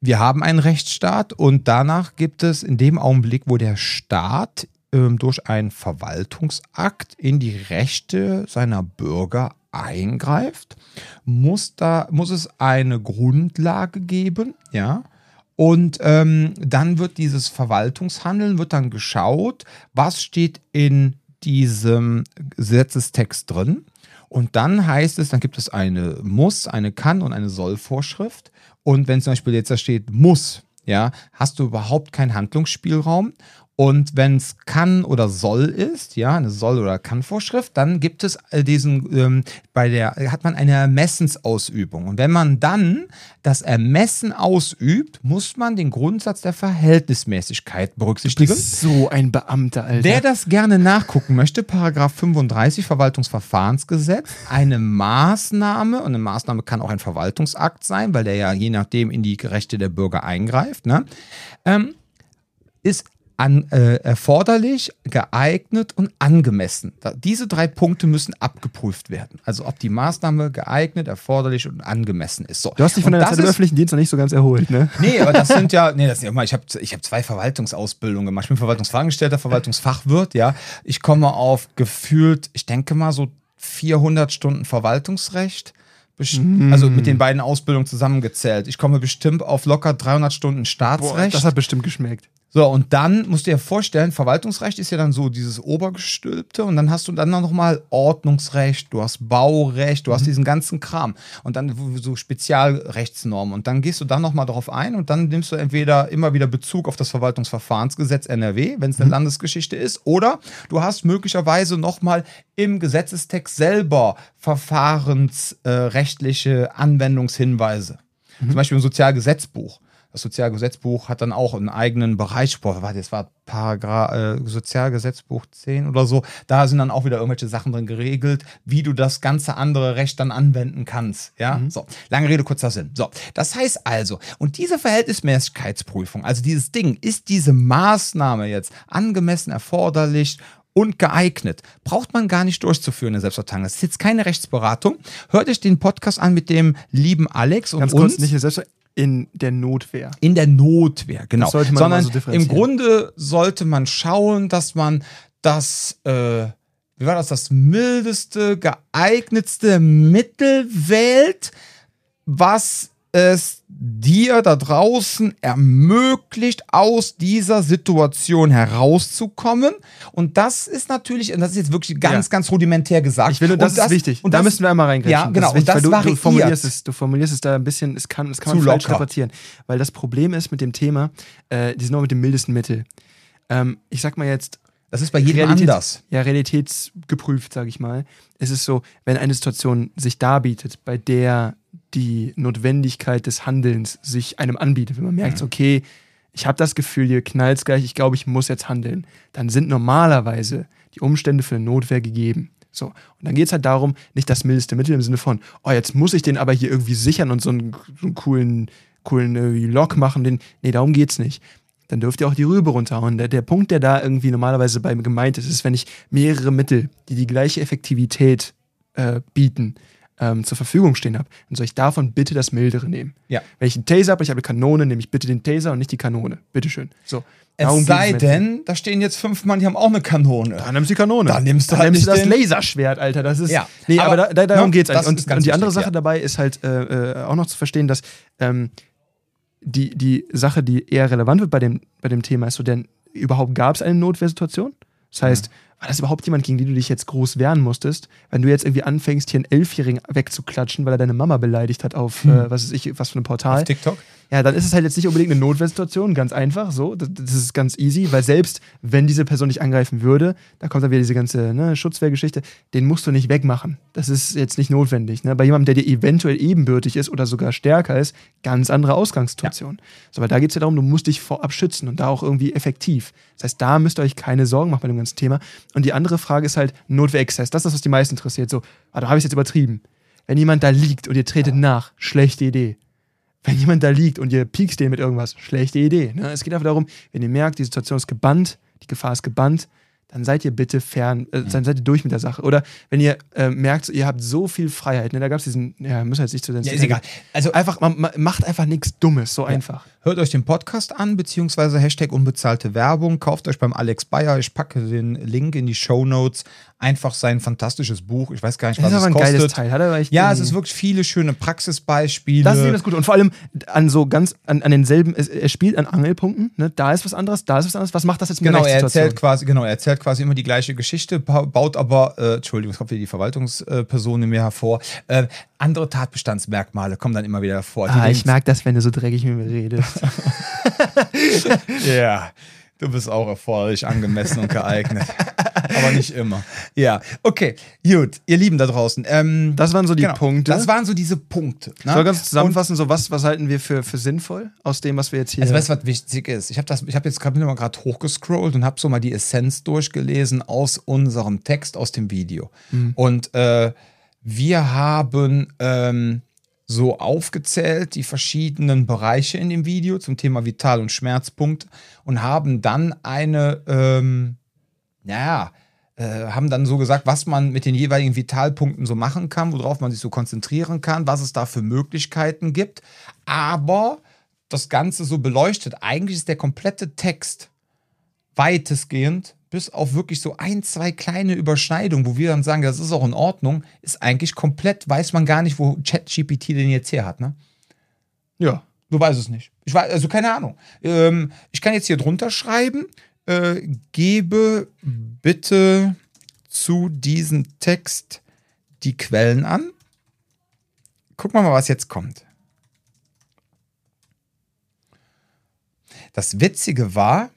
wir haben einen Rechtsstaat und danach gibt es in dem Augenblick, wo der Staat ähm, durch einen Verwaltungsakt in die Rechte seiner Bürger eingreift, muss, da, muss es eine Grundlage geben, ja. Und ähm, dann wird dieses Verwaltungshandeln, wird dann geschaut, was steht in diesem Gesetzestext drin. Und dann heißt es, dann gibt es eine Muss, eine Kann und eine Soll-Vorschrift. Und wenn zum Beispiel jetzt da steht Muss, ja, hast du überhaupt keinen Handlungsspielraum. Und wenn es kann oder soll ist, ja, eine soll oder kann Vorschrift, dann gibt es diesen, ähm, bei der, hat man eine Ermessensausübung. Und wenn man dann das Ermessen ausübt, muss man den Grundsatz der Verhältnismäßigkeit Du berücksichtigen. bist so ein Beamter, Alter. Wer das gerne nachgucken möchte, Paragraph 35 Verwaltungsverfahrensgesetz, eine Maßnahme, und eine Maßnahme kann auch ein Verwaltungsakt sein, weil der ja je nachdem in die Rechte der Bürger eingreift, ne, ähm, ist an, äh, erforderlich, geeignet und angemessen. Diese drei Punkte müssen abgeprüft werden. Also ob die Maßnahme geeignet, erforderlich und angemessen ist. So. du hast dich von das Zeit im öffentlichen Dienst noch nicht so ganz erholt, ne? Nee, aber das sind ja, nee, das sind ja mal, ich habe ich hab zwei Verwaltungsausbildungen gemacht. Ich bin Verwaltungsfachangestellter, Verwaltungsfachwirt, ja. Ich komme auf gefühlt, ich denke mal so 400 Stunden Verwaltungsrecht. Best- Also mit den beiden Ausbildungen zusammengezählt. Ich komme bestimmt auf locker 300 Stunden Boah, Staatsrecht. das hat bestimmt geschmeckt. So, und dann musst du dir vorstellen, Verwaltungsrecht ist ja dann so dieses Obergestülpte und dann hast du dann noch mal Ordnungsrecht, du hast Baurecht, du hast diesen ganzen Kram. Und dann so Spezialrechtsnormen. Und dann gehst du da noch mal drauf ein und dann nimmst du entweder immer wieder Bezug auf das Verwaltungsverfahrensgesetz NRW, wenn es eine Landesgeschichte ist, oder du hast möglicherweise noch mal im Gesetzestext selber verfahrensrechtliche Anwendungshinweise. Zum Beispiel im Sozialgesetzbuch. Das Sozialgesetzbuch hat dann auch einen eigenen Bereich. Boah, warte, das war Paragraph, äh, Sozialgesetzbuch 10 oder so. Da sind dann auch wieder irgendwelche Sachen drin geregelt, wie du das ganze andere Recht dann anwenden kannst. Ja, so. Lange Rede, kurzer Sinn. So. Das heißt also, und diese Verhältnismäßigkeitsprüfung, also dieses Ding, ist diese Maßnahme jetzt angemessen erforderlich und geeignet. Braucht man gar nicht durchzuführen in Selbstverteidigung. Das ist jetzt keine Rechtsberatung. Hört euch den Podcast an mit dem lieben Alex und Ganz uns kurz, nicht selbst in der Notwehr. in der Notwehr, genau. Das sollte man Sondern so im Grunde sollte man schauen, dass man das, äh, wie war das, das mildeste, geeignetste Mittel wählt, was es dir da draußen ermöglicht, aus dieser Situation herauszukommen. Und das ist natürlich, und das ist jetzt wirklich ganz, Ja. ganz rudimentär gesagt. Ich will, und das, und ist wichtig. Und da das, müssen wir einmal reingreifen. Ja, genau. Das wichtig, und das du, du, formulierst es, du formulierst es da ein bisschen, es kann, es kann man falsch locker. interpretieren. Weil das Problem ist mit dem Thema, äh, die sind nur mit dem mildesten Mittel. Ähm, ich sag mal jetzt, das ist bei jedem Realitäts- anders. Ja, realitätsgeprüft, sage ich mal. Es ist so, wenn eine Situation sich darbietet, bei der die Notwendigkeit des Handelns sich einem anbietet, wenn man merkt, okay, ich habe das Gefühl, hier knallt gleich, ich glaube, ich muss jetzt handeln, dann sind normalerweise die Umstände für eine Notwehr gegeben. So, und dann geht es halt darum, nicht das mildeste Mittel im Sinne von, oh, jetzt muss ich den aber hier irgendwie sichern und so einen, so einen coolen, coolen irgendwie Lock machen. Den, nee, darum geht's nicht dann dürft ihr auch die Rübe runterhauen. Der, der Punkt, der da irgendwie normalerweise beim gemeint ist, ist, wenn ich mehrere Mittel, die die gleiche Effektivität äh, bieten, ähm, zur Verfügung stehen habe, dann soll ich davon bitte das Mildere nehmen. Ja. Wenn ich einen Taser habe, ich habe eine Kanone, nehme ich bitte den Taser und nicht die Kanone. Bitteschön. So. Es darum sei denn, da stehen jetzt fünf Mann, die haben auch eine Kanone. Dann nimmst du die Kanone. Dann nimmst du Dann halt nimmst du das Laserschwert, Alter. Das ist. Ja, Nee, aber, aber, da, da, darum ne, geht's eigentlich. Und, und die andere wichtig, Sache ja. dabei ist halt äh, äh, auch noch zu verstehen, dass ähm, die, die Sache, die eher relevant wird bei dem, bei dem Thema, ist so, denn überhaupt gab es eine Notwehrsituation? Das heißt, war das überhaupt jemand, gegen den du dich jetzt groß wehren musstest? Wenn du jetzt irgendwie anfängst, hier einen Elfjährigen wegzuklatschen, weil er deine Mama beleidigt hat auf, Hm. äh, was weiß ich, was für ein Portal. Auf TikTok? Ja, dann ist es halt jetzt nicht unbedingt eine Notwehrsituation, ganz einfach so. Das, das ist ganz easy, weil selbst wenn diese Person dich angreifen würde, da kommt dann wieder diese ganze ne, Schutzwehrgeschichte, den musst du nicht wegmachen. Das ist jetzt nicht notwendig. Ne? Bei jemandem, der dir eventuell ebenbürtig ist oder sogar stärker ist, ganz andere Ausgangssituation. So, weil da geht es ja darum, du musst dich vorab schützen und da auch irgendwie effektiv. Das heißt, da müsst ihr euch keine Sorgen machen bei dem ganzen Thema. Und die andere Frage ist halt Notwehrexzess. Das ist das, was die meisten interessiert. So, ah, da habe ich es jetzt übertrieben. Wenn jemand da liegt und ihr tretet nach, schlechte Idee wenn jemand da liegt und ihr piekst den mit irgendwas, schlechte Idee. Ne? Es geht einfach darum, wenn ihr merkt, die Situation ist gebannt, die Gefahr ist gebannt, dann seid ihr bitte fern, äh, dann seid ihr durch mit der Sache. Oder wenn ihr äh, merkt, ihr habt so viel Freiheit, ne? da gab es diesen, ja, müssen wir jetzt nicht zu den Ja, ist egal. Also Einfach, man, man macht einfach nichts Dummes, so einfach. Hört euch den Podcast an, beziehungsweise Hashtag unbezahlte Werbung. Kauft euch beim Alex Bayer. Ich packe den Link in die Show Notes. Einfach sein fantastisches Buch. Ich weiß gar nicht, Das was ist es aber ein kostet. geiles Teil. Hat er Ja, es ist wirklich viele schöne Praxisbeispiele. Das ist eben das Gute. Und vor allem an so ganz, an, an denselben, es- er spielt an Angelpunkten, ne? da ist was anderes, da ist was anderes. Was macht das jetzt mit Genau, der er erzählt quasi, genau, er erzählt quasi immer die gleiche Geschichte, ba- baut aber, äh, Entschuldigung, es kommt wieder die Verwaltungsperson in mir hervor. Äh, andere Tatbestandsmerkmale kommen dann immer wieder. Die Ah, ich mag das, wenn du so dreckig mit mir redest. Ja, du bist auch erforderlich angemessen und geeignet. aber nicht immer. Ja, okay, gut, ihr Lieben da draußen. Ähm, Das waren so die genau, Punkte. Das waren so diese Punkte. Ne? Soll ganz zusammenfassen, so was, was halten wir für, für sinnvoll aus dem, was wir jetzt hier. Also weißt du, was wichtig ist? Ich habe hab jetzt gerade mal gerade hochgescrollt und habe so mal die Essenz durchgelesen aus unserem Text, aus dem Video. Und äh, wir haben ähm, so aufgezählt die verschiedenen Bereiche in dem Video zum Thema Vital- und Schmerzpunkte und haben dann eine, ähm, naja, äh, haben dann so gesagt, was man mit den jeweiligen Vitalpunkten so machen kann, worauf man sich so konzentrieren kann, was es da für Möglichkeiten gibt. Aber das Ganze so beleuchtet. Eigentlich ist der komplette Text weitestgehend, bis auf wirklich so ein, zwei kleine Überschneidungen, wo wir dann sagen, das ist auch in Ordnung, ist eigentlich komplett, weiß man gar nicht, wo ChatGPT den jetzt her hat, ne? ja. Du weißt es nicht. Ich weiß, also keine Ahnung. Ähm, ich kann jetzt hier drunter schreiben, äh, gebe bitte zu diesem Text die Quellen an. Gucken wir mal, was jetzt kommt. Das Witzige war,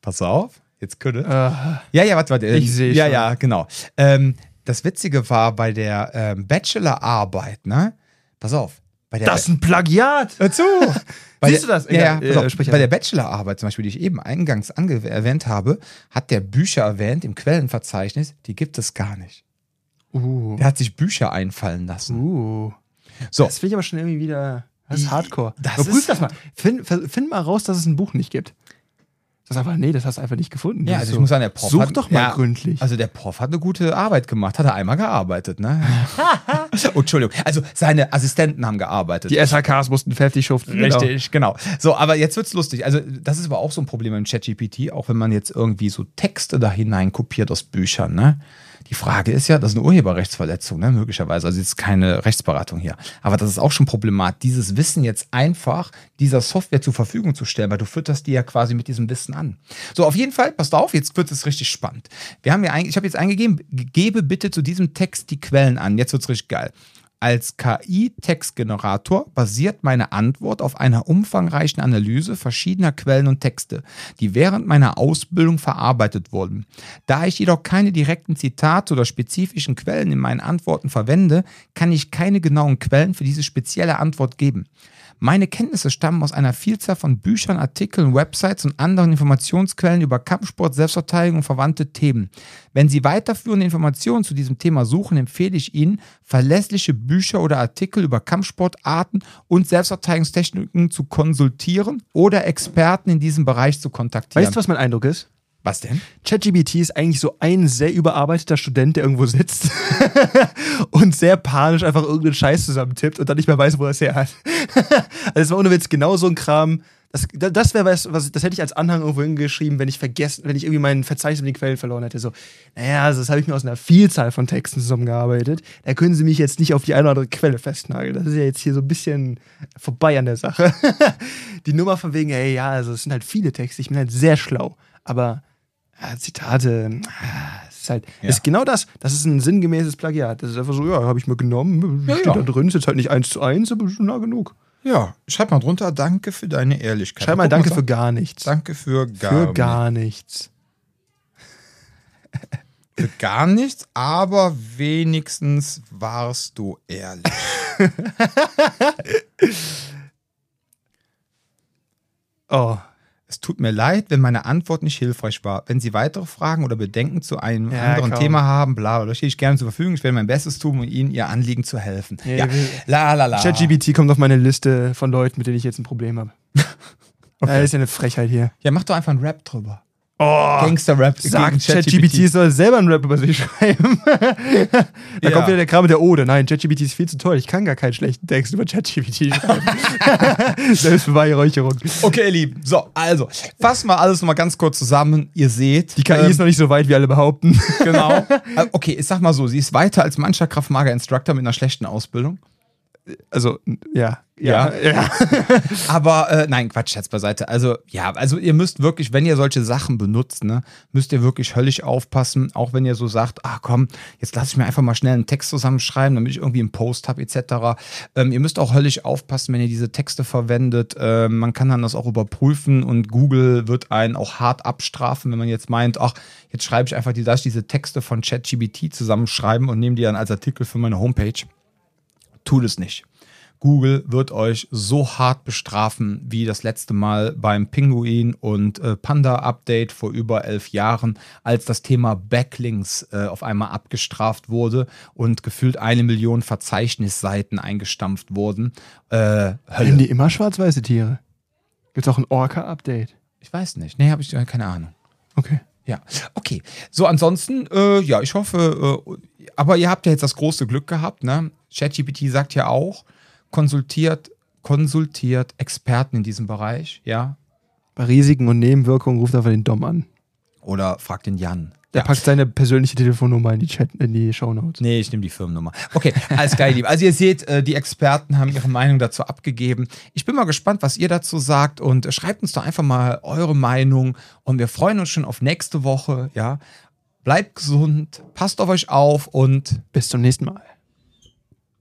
pass auf, jetzt könnte. Äh, Ja, ja, warte, warte. Ich seh Ja, schon. ja, genau. Ähm, das Witzige war bei der ähm, Bachelorarbeit, ne? Pass auf. Bei der das ist ein Plagiat! Hör zu! Siehst du das? Ja, ja, Egal, pass äh, auf. sprich Bei der Bachelorarbeit zum Beispiel, die ich eben eingangs erwähnt habe, hat der Bücher erwähnt im Quellenverzeichnis, die gibt es gar nicht. Uh. Der hat sich Bücher einfallen lassen. Uh. So, Das finde ich aber schon irgendwie wieder. Das ist Hardcore. Das Überprüf ist- das mal. Find, find mal raus, dass es ein Buch nicht gibt. Das ist einfach, nee, das hast du einfach nicht gefunden. ja, Das also ich so. muss sagen, der Prof Such hat, doch mal ja, gründlich. Also der Prof hat eine gute Arbeit gemacht, hat er einmal gearbeitet, ne? oh, Entschuldigung. Also seine Assistenten haben gearbeitet. die SHKs mussten fertig schuften. Richtig, genau. So, aber jetzt wird's lustig. Also, das ist aber auch so ein Problem im ChatGPT, auch wenn man jetzt irgendwie so Texte da hinein kopiert aus Büchern, ne? Die Frage ist ja, das ist eine Urheberrechtsverletzung, ne? Möglicherweise. Also jetzt keine Rechtsberatung hier. Aber das ist auch schon Problemat, dieses Wissen jetzt einfach dieser Software zur Verfügung zu stellen, weil du fütterst die ja quasi mit diesem Wissen an. So, auf jeden Fall, passt auf, jetzt wird es richtig spannend. Wir haben ja eigentlich, ich habe jetzt eingegeben, gebe bitte zu diesem Text die Quellen an. Jetzt wird's richtig geil. Als KI-Textgenerator basiert meine Antwort auf einer umfangreichen Analyse verschiedener Quellen und Texte, die während meiner Ausbildung verarbeitet wurden. Da ich jedoch keine direkten Zitate oder spezifischen Quellen in meinen Antworten verwende, kann ich keine genauen Quellen für diese spezielle Antwort geben. Meine Kenntnisse stammen aus einer Vielzahl von Büchern, Artikeln, Websites und anderen Informationsquellen über Kampfsport, Selbstverteidigung und verwandte Themen. Wenn Sie weiterführende Informationen zu diesem Thema suchen, empfehle ich Ihnen, verlässliche Bücher oder Artikel über Kampfsportarten und Selbstverteidigungstechniken zu konsultieren oder Experten in diesem Bereich zu kontaktieren. Weißt du, was mein Eindruck ist? Was denn? ChatGPT ist eigentlich so ein sehr überarbeiteter Student, der irgendwo sitzt und sehr panisch einfach irgendeinen Scheiß zusammentippt und dann nicht mehr weiß, wo er es her hat. also das war ohne Witz genau so ein Kram. Das, das wäre was, was, das hätte ich als Anhang irgendwo hingeschrieben, wenn ich vergessen, wenn ich irgendwie mein Verzeichnis mit den Quellen verloren hätte. So, naja, also das habe ich mir aus einer Vielzahl von Texten zusammengearbeitet. Da können Sie mich jetzt nicht auf die eine oder andere Quelle festnageln. Das ist ja jetzt hier so ein bisschen vorbei an der Sache. die Nummer von wegen, ey, ja, also es sind halt viele Texte, ich bin halt sehr schlau. Aber Zitate, ah, ist halt, Ja. ist genau das. Das ist ein sinngemäßes Plagiat. Das ist einfach so, ja, habe ich mir genommen, Ja, steht ja. da drin, ist jetzt halt nicht eins zu eins, aber schon nah genug. Ja, schreib mal drunter, danke für deine Ehrlichkeit. Schreib mal Danke für gar nichts. Danke für gar, für gar nichts. für gar nichts, aber wenigstens warst du ehrlich. Oh, Es tut mir leid, wenn meine Antwort nicht hilfreich war. Wenn Sie weitere Fragen oder Bedenken zu einem Ja, anderen komm. Thema haben, bla, bla, stehe ich gerne zur Verfügung. Ich werde mein Bestes tun, um Ihnen Ihr Anliegen zu helfen. Ja, Ja, la, la, la. ChatGPT kommt auf meine Liste von Leuten, mit denen ich jetzt ein Problem habe. okay. Das ist ja eine Frechheit hier. Ja, mach doch einfach einen Rap drüber. Oh, Gangster-Rap Sagt ChatGPT soll selber einen Rap über sich schreiben. da Ja. kommt wieder der Kram mit der Ode. Nein, ChatGPT ist viel zu toll. Ich kann gar keinen schlechten Text über ChatGPT schreiben. Selbstbeweihräucherung. Okay, ihr Lieben. So, also, fassen wir alles nochmal ganz kurz zusammen. Ihr seht. Die KI ähm, ist noch nicht so weit, wie alle behaupten. Genau. Äh, Okay, ich sag mal so, sie ist weiter als mancher Kraftmager-Instructor mit einer schlechten Ausbildung. Also, ja. Ja. ja. Aber äh, nein, Quatsch, Scherz beiseite. Also, ja, also ihr müsst wirklich, wenn ihr solche Sachen benutzt, ne, müsst ihr wirklich höllisch aufpassen, auch wenn ihr so sagt, ah komm, jetzt lasse ich mir einfach mal schnell einen Text zusammenschreiben, damit ich irgendwie einen Post habe, etc. Ähm, ihr müsst auch höllisch aufpassen, wenn ihr diese Texte verwendet. Ähm, man kann dann das auch überprüfen und Google wird einen auch hart abstrafen, wenn man jetzt meint, ach, jetzt schreibe ich einfach die, diese Texte von ChatGBT zusammenschreiben und nehme die dann als Artikel für meine Homepage. Tut es nicht. Google wird euch so hart bestrafen wie das letzte Mal beim Pinguin und äh, Panda Update vor über elf Jahren, als das Thema Backlinks äh, auf einmal abgestraft wurde und gefühlt eine Million Verzeichnisseiten eingestampft wurden. Äh, Haben Hölle. die immer schwarz-weiße Tiere? Gibt's auch ein Orca-Update? Ich weiß nicht. Nee, habe ich äh, keine Ahnung. Okay. Ja, okay. So, ansonsten, äh, ja, ich hoffe, äh, aber ihr habt ja jetzt das große Glück gehabt, ne? ChatGPT sagt ja auch, konsultiert, konsultiert Experten in diesem Bereich, ja? Bei Risiken und Nebenwirkungen ruft einfach den Dom an. Oder fragt den Jan. Der ja. packt seine persönliche Telefonnummer in die Chat, in die Shownotes. Nee, ich nehme die Firmennummer. Okay, alles geil, lieb. Also ihr seht, äh, die Experten haben ihre Meinung dazu abgegeben. Ich bin mal gespannt, was ihr dazu sagt und äh, schreibt uns doch einfach mal eure Meinung und wir freuen uns schon auf nächste Woche, ja? Bleibt gesund, passt auf euch auf und Bis zum nächsten Mal.